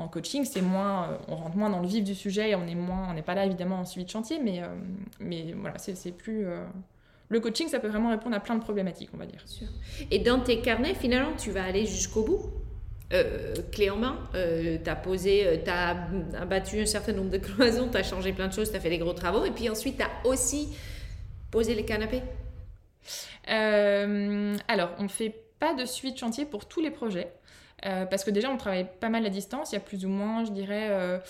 Speaker 2: en coaching, c'est moins, on rentre moins dans le vif du sujet et on est moins, on n'est pas là évidemment en suivi de chantier, mais, mais voilà, c'est plus... Le coaching, ça peut vraiment répondre à plein de problématiques, on va dire.
Speaker 1: Et dans tes carnets, finalement, tu vas aller jusqu'au bout euh, clé en main. Euh, tu as posé, euh, tu as abattu un certain nombre de cloisons, tu as changé plein de choses, tu as fait des gros travaux. Et puis ensuite, tu as aussi posé les canapés.
Speaker 2: alors, on ne fait pas de suivi de chantier pour tous les projets. Parce que déjà, on travaille pas mal à distance. Il y a plus ou moins, je dirais,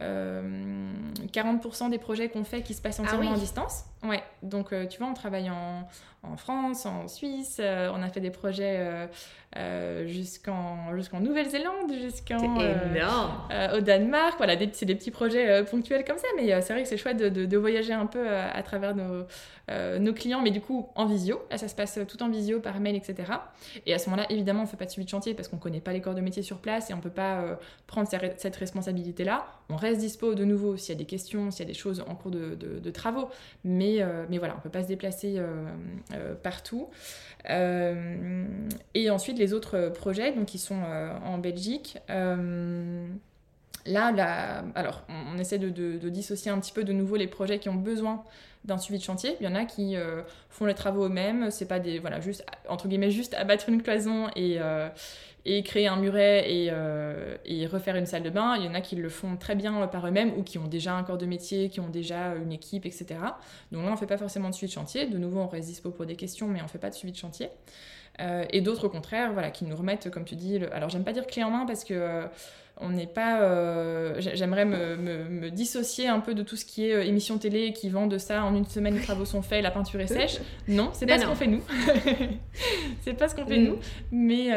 Speaker 2: 40% des projets qu'on fait qui se passent entièrement ah à distance. Ouais, donc tu vois, on travaille en, en France, en Suisse, on a fait des projets euh, jusqu'en Nouvelle-Zélande, jusqu'en
Speaker 1: euh,
Speaker 2: au Danemark. Voilà, c'est des petits projets ponctuels comme ça, mais c'est vrai que c'est chouette de, de, voyager un peu à, travers nos, nos clients, mais du coup en visio. Là, ça se passe tout en visio, par mail, etc. Et à ce moment-là, évidemment, on fait pas de suivi de chantier parce qu'on connaît pas les corps de métier sur place et on peut pas prendre cette responsabilité-là. On reste dispo de nouveau s'il y a des questions, s'il y a des choses en cours de, de, travaux, mais, mais voilà, on peut pas se déplacer partout. et ensuite, les autres projets, qui sont euh, en Belgique. Euh, là, là, alors, on, essaie de, dissocier un petit peu de nouveau les projets qui ont besoin d'un suivi de chantier. Il y en a qui euh, font les travaux eux-mêmes. C'est pas des, voilà, juste, entre guillemets, juste abattre une cloison et, et créer un muret et, et, refaire une salle de bain. Il y en a qui le font très bien par eux-mêmes ou qui ont déjà un corps de métier, qui ont déjà une équipe, etc. Donc là, on fait pas forcément de suivi de chantier. De nouveau, on reste dispo pour des questions, mais on fait pas de suivi de chantier. Euh, et d'autres au contraire, voilà, qui nous remettent, comme tu dis, alors j'aime pas dire clé en main parce que euh, on n'est pas. Euh, j'aimerais me, me, dissocier un peu de tout ce qui est émission télé qui vend de ça en une semaine les travaux sont faits, la peinture est sèche. Non, c'est pas, ce qu'on fait nous. c'est pas ce qu'on fait nous. Mais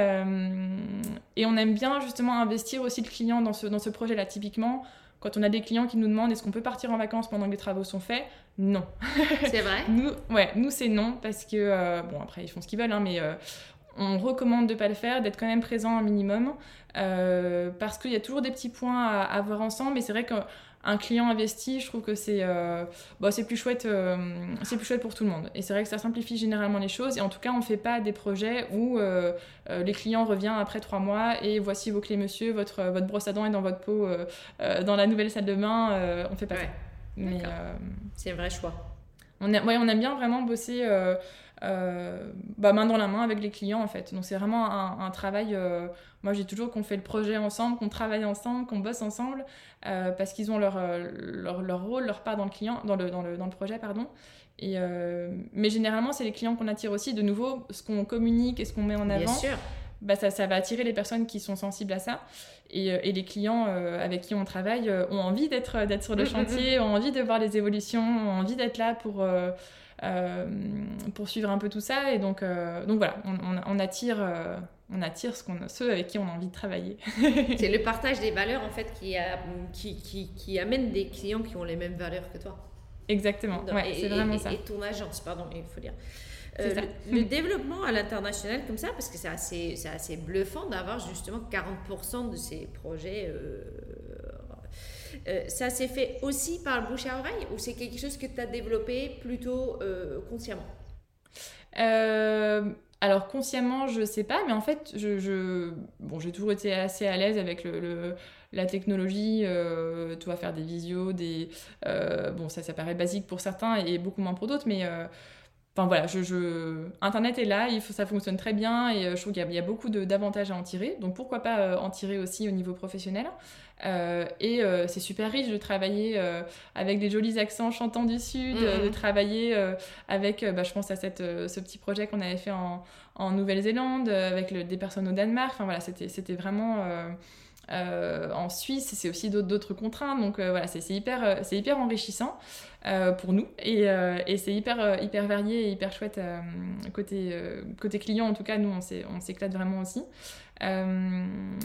Speaker 2: et on aime bien justement investir aussi le client dans ce dans ce projet-là. Typiquement, quand on a des clients qui nous demandent est-ce qu'on peut partir en vacances pendant que les travaux sont faits, non.
Speaker 1: C'est vrai?
Speaker 2: Nous, ouais, nous c'est non parce que, euh, bon après ils font ce qu'ils veulent, hein, mais euh, on recommande de ne pas le faire, d'être quand même présent un minimum euh, parce qu'il y a toujours des petits points à, à voir ensemble, mais c'est vrai que un client investi, je trouve que c'est euh, bah, c'est plus chouette euh, c'est plus chouette pour tout le monde. Et c'est vrai que ça simplifie généralement les choses. Et en tout cas, on ne fait pas des projets où les clients reviennent après trois mois et voici vos clés, monsieur, votre votre brosse à dents est dans votre peau dans la nouvelle salle de bain. on fait pas ça.
Speaker 1: Mais c'est un vrai choix.
Speaker 2: On, on aime bien vraiment bosser bah, main dans la main avec les clients en fait. Donc c'est vraiment un, un travail. moi, j'ai toujours qu'on fait le projet ensemble, qu'on travaille ensemble, qu'on bosse ensemble. Euh, parce qu'ils ont leur, euh, leur, leur, rôle, leur part dans le, client, dans le, dans le, dans le projet. Pardon. Et, euh, mais généralement, c'est les clients qu'on attire aussi. De nouveau, ce qu'on communique et ce qu'on met en avant, Bah, ça, ça, va attirer les personnes qui sont sensibles à ça. Et, et les clients avec qui on travaille ont envie d'être sur le chantier, ont envie de voir les évolutions, ont envie d'être là pour, pour suivre un peu tout ça. Et donc, donc voilà, on, on, on attire on attire ce qu'on, ceux avec qui on a envie de travailler.
Speaker 1: c'est le partage des valeurs en fait qui, a, qui, qui, qui, amène des clients qui ont les mêmes valeurs que toi.
Speaker 2: Exactement, ouais, c'est vraiment ça.
Speaker 1: Et ton agence, pardon, il faut dire. Euh, le, développement à l'international comme ça, parce que c'est assez, c'est assez bluffant d'avoir justement 40% de ces projets. Euh, euh, ça s'est fait aussi par le bouche à oreille ou c'est quelque chose que tu as développé plutôt consciemment?
Speaker 2: Alors consciemment, je sais pas, mais en fait, bon, j'ai toujours été assez à l'aise avec la technologie. Euh, tu faire des visios, des, euh, bon, ça, ça paraît basique pour certains et beaucoup moins pour d'autres, mais euh, Enfin voilà, je, Internet est là, il faut, ça fonctionne très bien et je trouve qu'il y, a beaucoup d'avantages à en tirer. Donc pourquoi pas en tirer aussi au niveau professionnel. et c'est super riche de travailler avec des jolis accents chantants du Sud, de mm-hmm. travailler avec, bah, je pense à cette, ce petit projet qu'on avait fait en, en Nouvelle-Zélande, avec le, des personnes au Danemark. Enfin voilà, c'était vraiment... en Suisse, c'est aussi d'autres contraintes. Donc voilà, c'est hyper, c'est hyper enrichissant. Euh, pour nous. Et, euh, c'est hyper, euh, varié et hyper chouette côté, client. En tout cas, nous, on s'éclate vraiment aussi.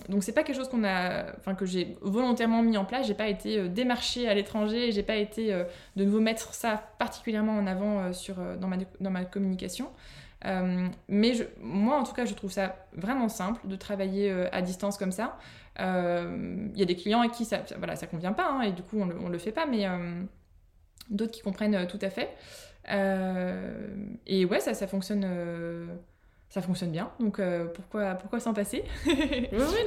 Speaker 2: donc c'est pas quelque chose que j'ai volontairement mis en place. J'ai pas été démarché à l'étranger. J'ai pas été de nouveau mettre ça particulièrement en avant dans ma communication. mais moi, en tout cas, je trouve ça vraiment simple de travailler à distance comme ça. Il y a des clients à qui ça, voilà, ça convient pas, hein, et du coup, on le, on le fait pas, mais d'autres qui comprennent euh, tout à fait. Euh, et ouais, ça, ça fonctionne euh, ça fonctionne bien, donc pourquoi, pourquoi s'en passer?
Speaker 1: Oui,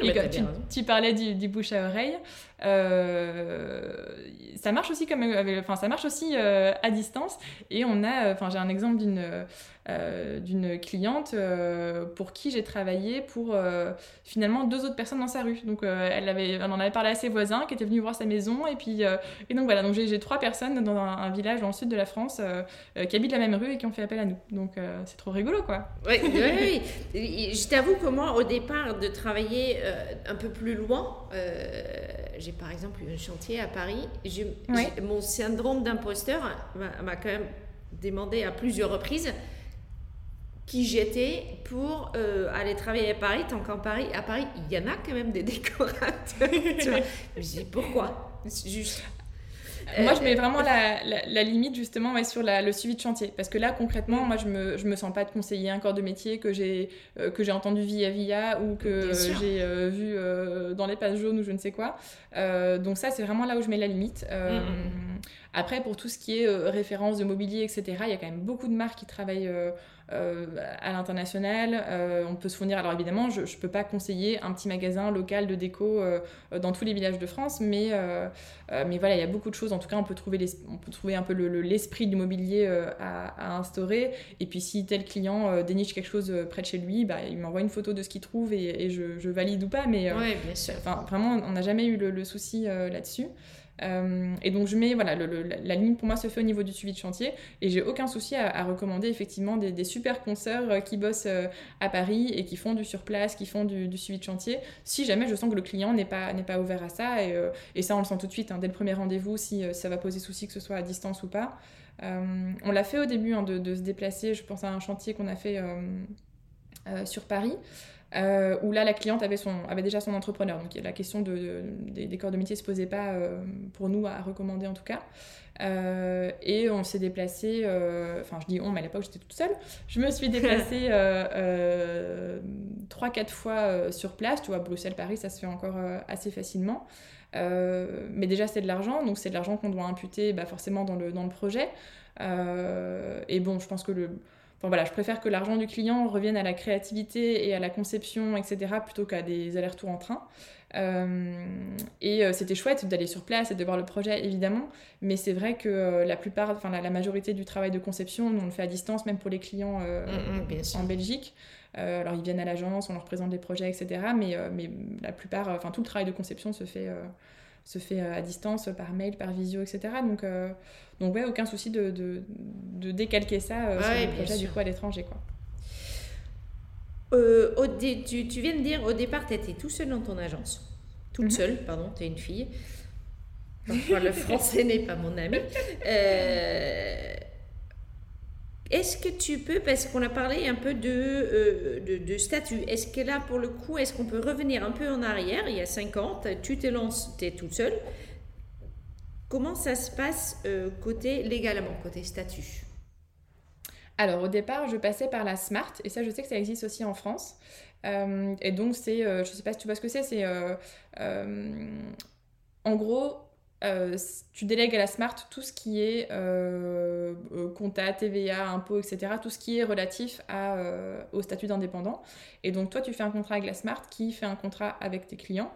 Speaker 1: oui,
Speaker 2: tu, tu, parlais du, du, bouche à oreille, ça marche aussi comme, enfin ça marche aussi à distance. Et on a, enfin j'ai un exemple d'une euh, d'une cliente euh, pour qui j'ai travaillé pour euh, finalement deux autres personnes dans sa rue. Donc elle, avait, elle en avait parlé à ses voisins qui étaient venus voir sa maison. Et puis et donc voilà, donc j'ai trois personnes dans un, village dans le sud de la France qui habitent la même rue et qui ont fait appel à nous. Donc c'est trop rigolo quoi.
Speaker 1: Oui, oui, oui. Je t'avoue que moi au départ de travailler un peu plus loin, j'ai par exemple eu un chantier à Paris. mon syndrome d'imposteur m'a quand même demandé à plusieurs reprises qui j'étais pour euh, aller travailler à Paris, tant qu'en Paris, à Paris, il y en a quand même des décorateurs. tu vois. Je dis pourquoi? Juste.
Speaker 2: Moi, je mets vraiment la, la, limite justement ouais, sur la, le suivi de chantier. Parce que là, concrètement, moi, je me, je me sens pas de conseiller un corps de métier que j'ai euh, que j'ai entendu via via ou que j'ai euh, vu dans les pages jaunes ou je ne sais quoi. donc ça, c'est vraiment là où je mets la limite. Mm, mm, mm. Après, pour tout ce qui est référence de mobilier, etc., il y a quand même beaucoup de marques qui travaillent euh, à l'international. Euh, on peut se fournir. Alors évidemment, je ne peux pas conseiller un petit magasin local de déco euh, dans tous les villages de France, mais, mais voilà, il y a beaucoup de choses. En tout cas, on peut trouver, on peut trouver un peu l'esprit du mobilier à, instaurer. Et puis si tel client déniche quelque chose près de chez lui, bah, il m'envoie une photo de ce qu'il trouve et, je, valide ou pas. Mais
Speaker 1: bien sûr.
Speaker 2: vraiment, on n'a jamais eu le, le souci là-dessus. Euh, et donc je mets, voilà, la, ligne pour moi se fait au niveau du suivi de chantier et j'ai aucun souci à, recommander effectivement des, super consoeurs euh, qui bossent euh, à Paris et qui font du surplace, qui font du, suivi de chantier, si jamais je sens que le client n'est pas, pas ouvert à ça et, ça on le sent tout de suite hein, dès le premier rendez-vous si ça va poser souci que ce soit à distance ou pas. on l'a fait au début hein, de, se déplacer, je pense à un chantier qu'on a fait sur Paris. Euh, où là la cliente avait, son, avait déjà son entrepreneur. Donc la question de, des, corps de métier ne se posait pas euh, pour nous à recommander en tout cas. Euh, et on s'est déplacé, enfin je dis on, mais à l'époque j'étais toute seule. Je me suis déplacée 3-4 fois sur place. Tu vois, Bruxelles-Paris, ça se fait encore assez facilement. mais déjà c'est de l'argent, donc c'est de l'argent qu'on doit imputer bah, forcément dans le, dans le projet. et bon, je pense que le voilà, je préfère que l'argent du client revienne à la créativité et à la conception, etc., plutôt qu'à des allers-retours en train. Euh, et euh, c'était chouette d'aller sur place et de voir le projet, évidemment, mais c'est vrai que euh, la plupart, enfin la, majorité du travail de conception, on le fait à distance, même pour les clients mm, mm, en Belgique. alors ils viennent à l'agence, on leur présente les projets, etc. Mais, mais la plupart, enfin tout le travail de conception se fait se fait à distance, par mail, par visio, etc. Donc, donc ouais, aucun souci de, de, de décalquer ça euh, sur projet du coup à l'étranger. quoi.
Speaker 1: Euh, au tu, tu, viens de dire au départ, tu étais tout seul dans ton agence. Toute mhm. seule, pardon, tu es une fille. Parfois, le français n'est pas mon ami. Euh, est-ce que tu peux, parce qu'on a parlé un peu de, de, de, statut, est-ce que là, pour le coup, est-ce qu'on peut revenir un peu en arrière Il y a 50, tu te lances, tu es toute seule. Comment ça se passe euh, côté légalement, côté statut?
Speaker 2: Alors au départ, je passais par la Smart, et ça je sais que ça existe aussi en France. Euh, et donc c'est, euh, je sais pas si tu vois ce que c'est, c'est en gros, tu délègues à la Smart tout ce qui est compta, TVA, impôts, etc., tout ce qui est relatif à, au statut d'indépendant. Et donc toi, tu fais un contrat avec la Smart qui fait un contrat avec tes clients.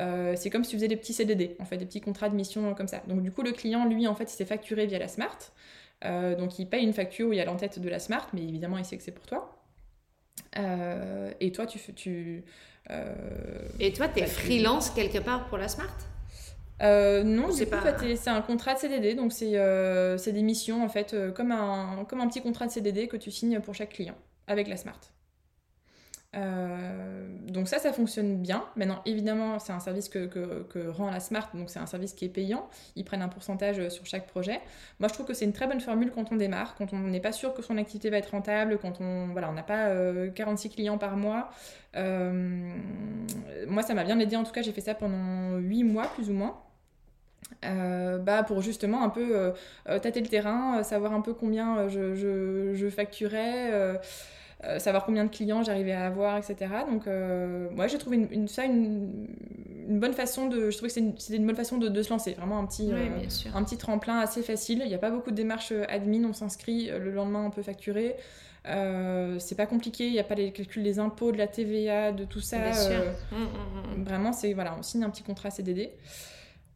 Speaker 2: Euh, c'est comme si tu faisais des petits CDD, en fait, des petits contrats de mission comme ça. Donc du coup, le client, lui, en fait, il s'est facturé via la Smart. Euh, donc il paye une facture où il y a l'entête de la Smart, mais évidemment, il sait que c'est pour toi. Euh, et toi, tu... tu
Speaker 1: et toi, tu es bah, freelance quelque part pour la Smart?
Speaker 2: Non, c'est pas... c'est un contrat de CDD, donc c'est des missions en fait, comme, un, comme un petit contrat de CDD que tu signes pour chaque client avec la Smart. Euh, donc ça, ça fonctionne bien. Maintenant, évidemment, c'est un service que, que, rend la Smart, donc c'est un service qui est payant. Ils prennent un pourcentage euh, sur chaque projet. Moi, je trouve que c'est une très bonne formule quand on démarre, quand on n'est pas sûr que son activité va être rentable, quand on voilà, on n'a pas 46 euh, clients par mois. moi, ça m'a bien aidé. En tout cas, j'ai fait ça pendant 8 mois, plus ou moins. Bah pour justement un peu tâter le terrain, savoir un peu combien je, je, je facturais, euh, savoir combien de clients j'arrivais à avoir, etc. Donc, euh, moi, j'ai trouvé une, ça une, une, bonne façon de. Je trouvais que c'était une, bonne façon de, de, se lancer. Vraiment un petit, euh, un petit tremplin assez facile. Il n'y a pas beaucoup de démarches admin. On s'inscrit le lendemain, on peut facturer. c'est pas compliqué, il n'y a pas les calculs des impôts, de la TVA, de tout ça. Bien sûr. Mmh, mmh, mmh. Vraiment, c'est voilà, on signe un petit contrat CDD.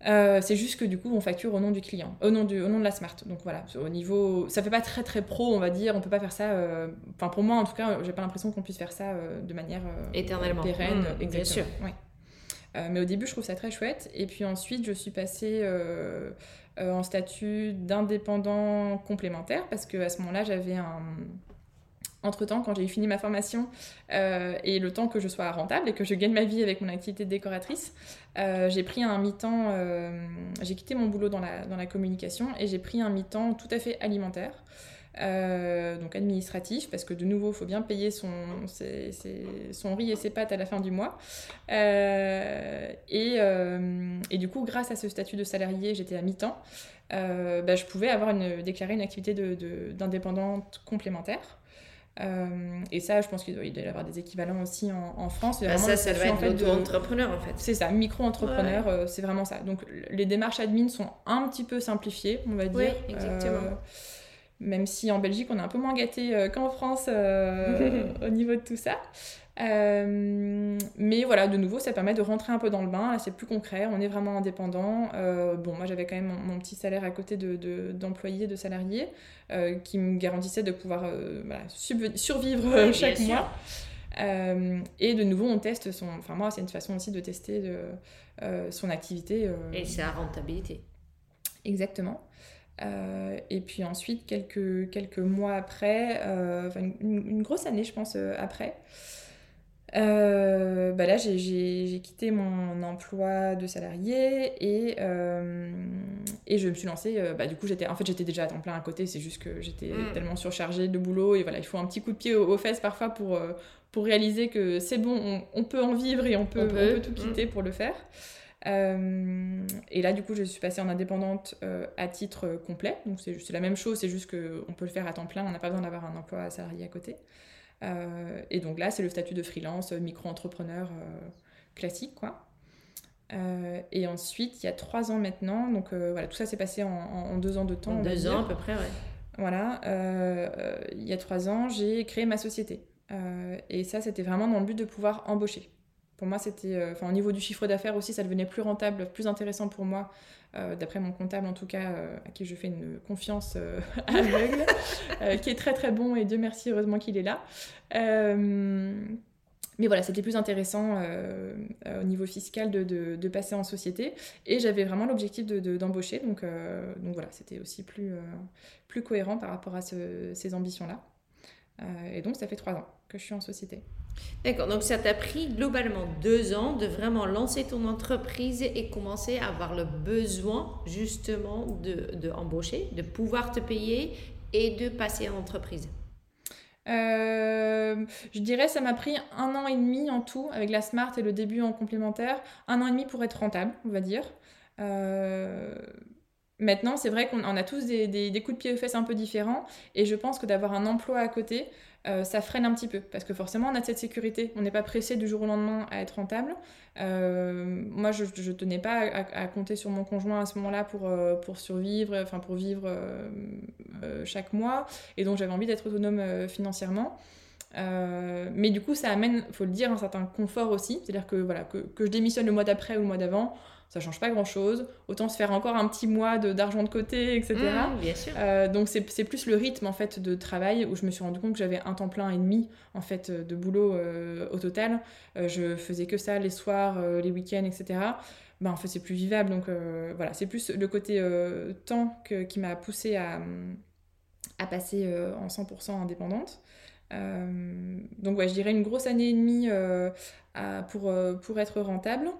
Speaker 2: Euh, c'est juste que du coup on facture au nom du client, au nom, du, au nom de la smart. Donc voilà, au niveau, ça fait pas très très pro, on va dire. On peut pas faire ça. Euh, enfin pour moi en tout cas, j'ai pas l'impression qu'on puisse faire ça euh, de manière
Speaker 1: éternellement
Speaker 2: pérenne, mmh, Bien sûr. mais au début je trouve ça très chouette. Et puis ensuite je suis passée en statut d'indépendant complémentaire parce que à ce moment-là j'avais un entre-temps, quand j'ai eu fini ma formation euh, et le temps que je sois rentable et que je gagne ma vie avec mon activité de décoratrice, euh, j'ai pris un mi-temps, euh, j'ai quitté mon boulot dans la, dans la communication et j'ai pris un mi-temps tout à fait alimentaire. donc administratif, parce que de nouveau, il faut bien payer son, son riz et ses pâtes à la fin du mois. et, du coup, grâce à ce statut de salarié, j'étais à mi-temps. Bah, je pouvais avoir une, déclarer une activité d'indépendante de, complémentaire. Euh, et ça, je pense qu'il doit, y avoir des équivalents aussi en, France.
Speaker 1: Bah ça, ça doit être l'auto-entrepreneur en fait.
Speaker 2: C'est ça, micro-entrepreneur, euh, c'est vraiment ça. Donc les démarches admin sont un petit peu simplifiées, on va dire.
Speaker 1: Oui, exactement. Euh,
Speaker 2: même si en Belgique, on est un peu moins gâté qu'en France au niveau de tout ça. Euh, mais voilà, de nouveau, ça permet de rentrer un peu dans le bain. Là, c'est plus concret, on est vraiment indépendant. Euh, bon, moi, j'avais quand même mon, petit salaire à côté d'employés, de, de, salariés, euh, qui me garantissait de pouvoir survivre chaque mois. et de nouveau, on teste son. Enfin, moi, c'est une façon aussi de tester son activité.
Speaker 1: Et sa rentabilité.
Speaker 2: Exactement. Et puis ensuite, quelques, quelques mois après, une, une, grosse année, je pense, après, euh, bah là, j'ai quitté mon emploi de salarié et, euh, et je me suis lancée. Euh, bah, du coup, j'étais en fait, j'étais déjà à temps plein à côté. C'est juste que j'étais mm. tellement surchargée de boulot et voilà, il faut un petit coup de pied aux, fesses parfois pour, pour réaliser que c'est bon, on, peut en vivre et on peut, on peut. tout quitter mm. pour le faire. Et là, du coup, je suis passée en indépendante à titre complet. Donc, c'est la même chose, c'est juste qu'on peut le faire à temps plein, on n'a pas besoin d'avoir un emploi salarié à côté. Euh, et donc là, c'est le statut de freelance, euh, micro-entrepreneur euh, classique, quoi. et ensuite, il y a trois ans maintenant, donc voilà, tout ça s'est passé en, deux ans de temps.
Speaker 1: En deux ans à peu près, ouais.
Speaker 2: Voilà, il y a trois ans, j'ai créé ma société. et ça, c'était vraiment dans le but de pouvoir embaucher. Pour moi, c'était, enfin, au niveau du chiffre d'affaires aussi, ça devenait plus rentable, plus intéressant pour moi euh, d'après mon comptable en tout cas, euh, à qui je fais une confiance euh, aveugle, qui est très très bon et Dieu merci, heureusement qu'il est là. mais voilà, c'était plus intéressant au niveau fiscal de, passer en société. Et j'avais vraiment l'objectif d'embaucher. donc, donc voilà, c'était aussi plus, plus cohérent par rapport à ces ambitions-là. et donc ça fait trois ans que je suis en société.
Speaker 1: D'accord, donc ça t'a pris globalement deux ans de vraiment lancer ton entreprise et commencer à avoir le besoin justement de, de embaucher, de pouvoir te payer et de passer en entreprise?
Speaker 2: Euh, je dirais ça m'a pris un an et demi en tout avec la Smart et le début en complémentaire, un an et demi pour être rentable, on va dire. Euh, maintenant, c'est vrai qu'on a tous des, coups de pied aux fesses un peu différents et je pense que d'avoir un emploi à côté, euh, ça freine un petit peu parce que forcément on a cette sécurité, on n'est pas pressé du jour au lendemain à être rentable. Euh, moi je, ne tenais pas à, compter sur mon conjoint à ce moment-là pour, euh, survivre, enfin pour vivre chaque mois et donc j'avais envie d'être autonome financièrement. mais du coup ça amène, faut le dire, un certain confort aussi, c'est-à-dire que, voilà, que je démissionne le mois d'après ou le mois d'avant, ça change pas grand chose. Autant se faire encore un petit mois d'argent de, côté, etc.
Speaker 1: Mmh, bien sûr.
Speaker 2: Euh, donc c'est plus le rythme en fait de travail où je me suis rendu compte que j'avais un temps plein et demi en fait de boulot euh, au total. Euh, je faisais que ça les soirs, les week-ends, etc. Ben, en fait c'est plus vivable. Donc voilà, c'est plus le côté temps qui m'a poussé à, à passer en 100% indépendante. donc ouais, je dirais une grosse année et demie pour, pour être rentable.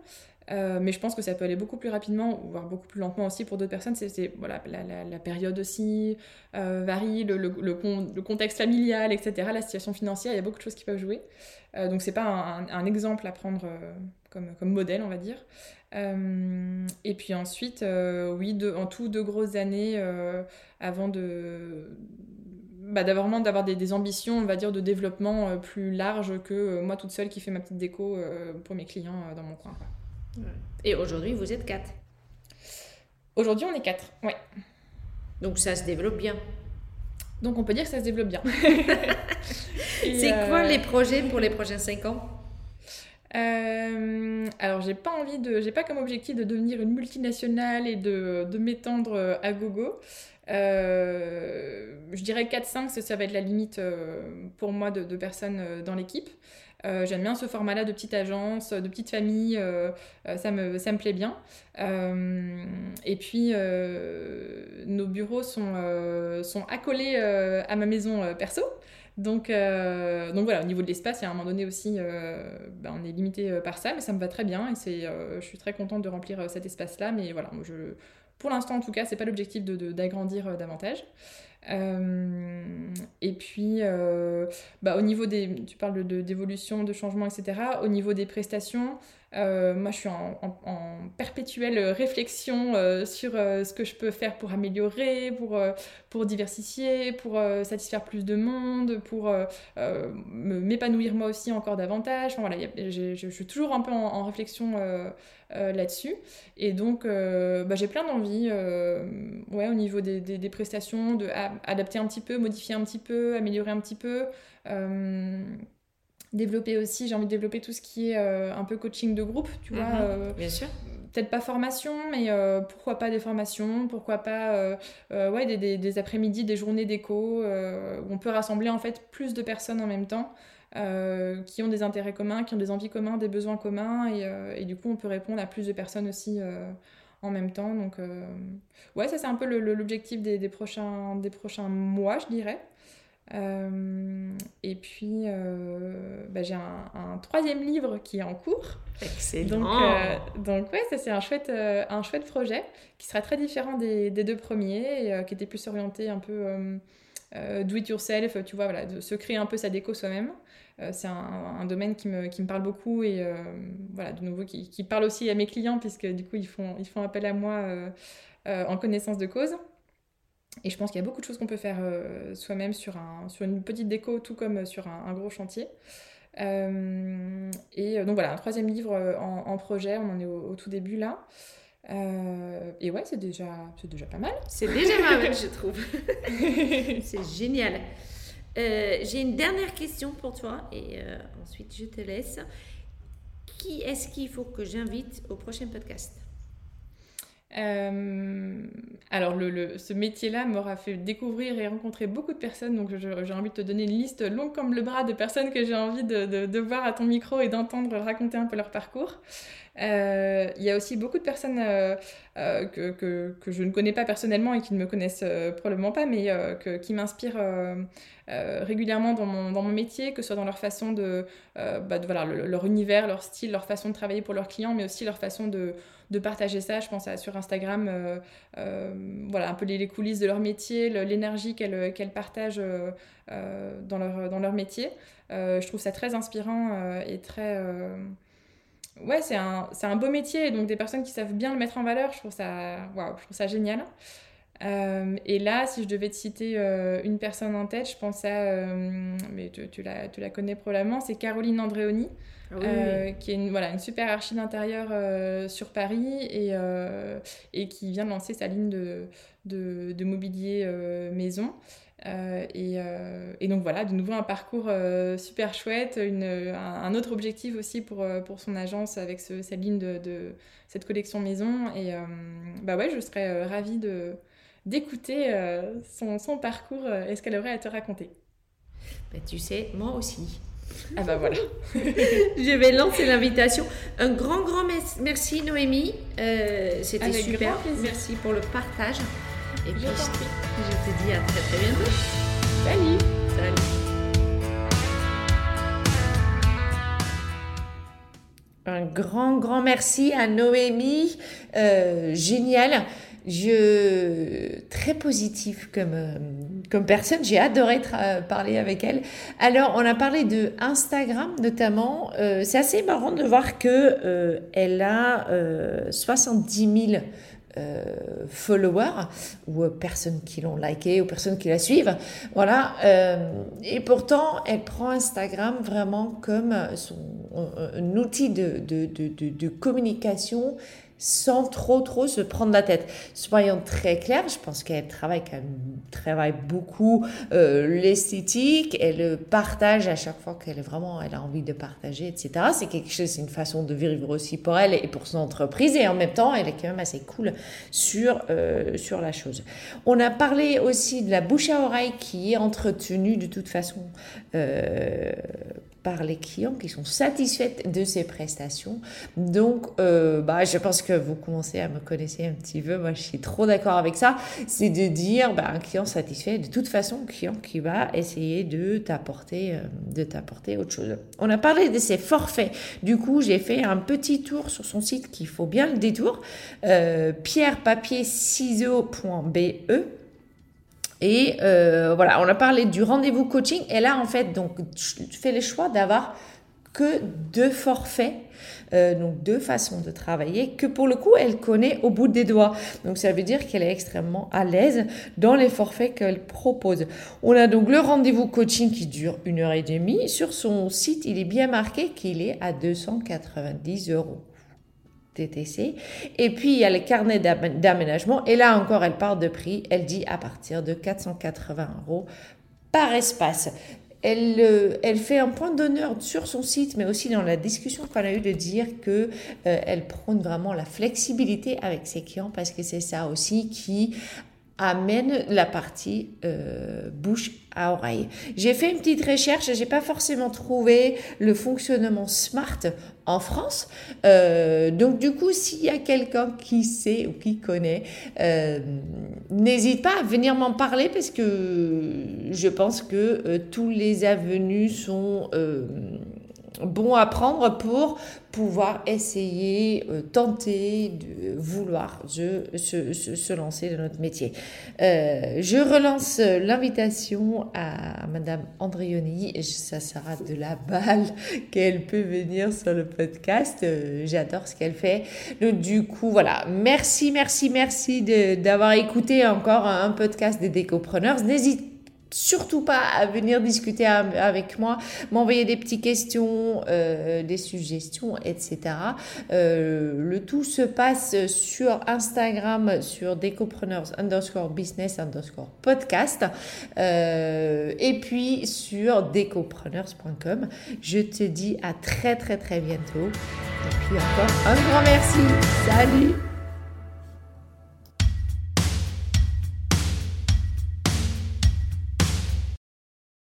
Speaker 2: Euh, mais je pense que ça peut aller beaucoup plus rapidement, voire beaucoup plus lentement aussi pour d'autres personnes. C'est voilà, la, période aussi euh, varie, le, contexte familial, etc., la situation financière, il y a beaucoup de choses qui peuvent jouer. Euh, donc c'est pas un, exemple à prendre euh, comme, modèle, on va dire. et puis ensuite, oui, en tout deux grosses années avant de bah, d'avoir d'avoir des, ambitions, on va dire, de développement plus larges que moi toute seule qui fais ma petite déco pour mes clients dans mon coin.
Speaker 1: Et aujourd'hui, vous êtes quatre
Speaker 2: Aujourd'hui, on est quatre, oui.
Speaker 1: Donc ça se développe bien.
Speaker 2: Donc on peut dire que ça se développe bien.
Speaker 1: C'est quoi euh, les projets pour les prochains cinq ans?
Speaker 2: Euh, alors j'ai pas envie de, j'ai pas comme objectif de devenir une multinationale et de, de m'étendre à gogo. Euh, je dirais 4-5, ça, va être la limite pour moi de, de personnes dans l'équipe. Euh, j'aime bien ce format-là de petite agence, de petite famille, euh, euh, ça, me, ça me plaît bien. et puis, nos bureaux sont, sont accolés à ma maison perso. Donc, donc voilà, au niveau de l'espace, a un moment donné aussi, ben, on est limité par ça, mais ça me va très bien et c'est, je suis très contente de remplir cet espace-là. Mais voilà, pour l'instant en tout cas, c'est pas l'objectif de, d'agrandir davantage. Et puis, bah, au niveau des, tu parles d'évolution, de, de changement, etc. Au niveau des prestations, euh, moi, je suis en, perpétuelle réflexion euh, sur euh, ce que je peux faire pour améliorer, pour, pour diversifier, pour satisfaire plus de monde, pour m'épanouir moi aussi encore davantage. Voilà, je suis toujours un peu en, réflexion là-dessus. Et donc, bah, j'ai plein d'envie ouais, au niveau des, des, prestations, d'adapter un petit peu, modifier un petit peu, améliorer un petit peu développer aussi, j'ai envie de développer tout ce qui est euh, un peu coaching de groupe, tu vois. Mhm.
Speaker 1: Euh, Bien sûr.
Speaker 2: Peut-être pas formation, mais euh, pourquoi pas des formations, pourquoi pas ouais, des, des, après-midi, des journées d'éco, où on peut rassembler en fait plus de personnes en même temps. qui ont des intérêts communs, qui ont des envies communs, des besoins communs, et, et du coup on peut répondre à plus de personnes aussi en même temps. Donc ouais, ça c'est un peu l'objectif des, des, prochains, des prochains mois, je dirais. Euh, et puis, euh, bah, j'ai un, troisième livre qui est en cours.
Speaker 1: Excellent.
Speaker 2: Donc, euh, donc ouais, ça c'est un chouette, un chouette projet qui sera très différent des, des deux premiers, et, qui était plus orienté un peu do it yourself, tu vois, voilà, de se créer un peu sa déco soi-même. c'est un, domaine qui me, qui me, parle beaucoup et voilà, de nouveau qui, qui, parle aussi à mes clients puisque du coup ils font, ils font appel à moi en connaissance de cause. Et je pense qu'il y a beaucoup de choses qu'on peut faire euh, soi-même sur, un, sur une petite déco, tout comme sur un, gros chantier. Euh, et euh, donc voilà, un troisième livre en, projet, on en est au, tout début là. Et ouais, c'est déjà, déjà pas mal.
Speaker 1: C'est déjà pas mal, je trouve. c'est génial. J'ai une dernière question pour toi et ensuite je te laisse. Qui est-ce qu'il faut que j'invite au prochain podcast?
Speaker 2: Euh, alors, ce métier-là m'aura fait découvrir et rencontrer beaucoup de personnes, donc j'ai envie de te donner une liste longue comme le bras de personnes que j'ai envie de, voir à ton micro et d'entendre raconter un peu leur parcours. Euh, il y a aussi beaucoup de personnes euh, que, je ne connais pas personnellement et qui ne me connaissent probablement pas, mais qui m'inspirent régulièrement dans mon, métier, que ce soit dans leur façon de, bah, voilà, leur univers, leur style, leur façon de travailler pour leurs clients, mais aussi leur façon de de partager ça. Je pense sur Instagram, euh, euh, voilà, un peu les, coulisses de leur métier, l'énergie qu'elles partagent euh, dans, leur, dans leur métier. je trouve ça très inspirant et très ouais, c'est un, un, beau métier, donc des personnes qui savent bien le mettre en valeur, je trouve ça, wow, je trouve ça génial. Et là, si je devais te citer une personne en tête, je pense à, mais tu, tu, la, tu, la, connais probablement, c'est Caroline Andréoni. Ah euh, qui est une, voilà, une super archi d'intérieur euh, sur Paris et, euh, et qui vient de lancer sa ligne de, de, de mobilier maison. Et, et, donc voilà, de nouveau un parcours super chouette, une, un, autre objectif aussi pour, pour son agence avec ce, cette ligne de, de, cette collection maison. Et bah ouais, je serais ravie de, d'écouter son, son, parcours et ce qu'elle aurait à te raconter.
Speaker 1: Bah, tu sais, moi aussi.
Speaker 2: Ah bah voilà.
Speaker 1: je vais lancer l'invitation. Un grand, grand merci Noémie. Euh, C'était super. Merci pour le partage. Et puis, je, te dis à très très bientôt.
Speaker 2: Salut.
Speaker 1: Salut. Un grand, grand merci à Noémie. Euh, génial je très positive comme euh, comme personne. J'ai adoré parler avec elle. Alors, on a parlé de Instagram notamment. Euh, c'est assez marrant de voir que euh, elle a 70 000 followers ou personnes qui l'ont liké ou personnes qui la suivent. Voilà. et pourtant, elle prend Instagram vraiment comme son, un outil de, de, de, de communication sans trop trop se prendre la tête. Soyons très clairs, je pense qu'elle travaille quand même, travaille beaucoup euh, l'esthétique, elle partage à chaque fois qu'elle vraiment, elle a envie de partager, etc. C'est quelque chose, c'est une façon de vivre aussi pour elle et pour son entreprise et en même temps, elle est quand même assez cool sur euh, sur la chose. On a parlé aussi de la bouche à oreille qui est entretenue de toute façon euh, par les clients qui sont satisfaits de ces prestations. Donc, euh, bah, je pense que vous commencez à me connaître un petit peu. Moi, je suis trop d'accord avec ça. C'est de dire, bah, un client satisfait, de toute façon, un client qui va essayer de t'apporter, euh, de t'apporter autre chose. On a parlé de ces forfaits. Du coup, j'ai fait un petit tour sur son site qu'il faut bien le détour. Euh, pierre papier ciseaux.be Et euh, voilà, on a parlé du rendez-vous coaching. Et là, en fait, donc, je fais le choix d'avoir que deux forfaits, euh, donc deux façons de travailler, que pour le coup, elle connaît au bout des doigts. Donc ça veut dire qu'elle est extrêmement à l'aise dans les forfaits qu'elle propose. On a donc le rendez-vous coaching qui dure une heure et demie. Sur son site, il est bien marqué qu'il est à 290 euros. TTC. Et puis, il y a le carnet d'aménagement. Et là encore, elle part de prix. Elle dit à partir de 480 euros par espace. Elle, euh, elle, fait un point d'honneur sur son site, mais aussi dans la discussion qu'on a eue de dire que euh, elle prône vraiment la flexibilité avec ses clients parce que c'est ça aussi qui amène la partie euh, bouche à oreille. J'ai fait une petite recherche, j'ai pas forcément trouvé le fonctionnement smart en France. Euh, donc du coup, s'il y a quelqu'un qui sait ou qui connaît, euh, n'hésite pas à venir m'en parler parce que je pense que euh, tous les avenues sont bon à prendre pour pouvoir essayer, euh, tenter de vouloir se, lancer dans notre métier. Euh, je relance l'invitation à Madame Andrioni. Ça sera de la balle qu'elle peut venir sur le podcast. Euh, j'adore ce qu'elle fait. Donc, du coup, voilà. Merci, merci, merci d'avoir écouté encore un podcast des décopreneurs. N'hésite surtout pas à venir discuter avec moi, m'envoyer des petites questions, euh, des suggestions, etc. Euh, le tout se passe sur Instagram, sur Decopreneurs underscore business underscore podcast, euh, et puis sur decopreneurs.com. Je te dis à très très très bientôt. Et puis encore un grand merci. Salut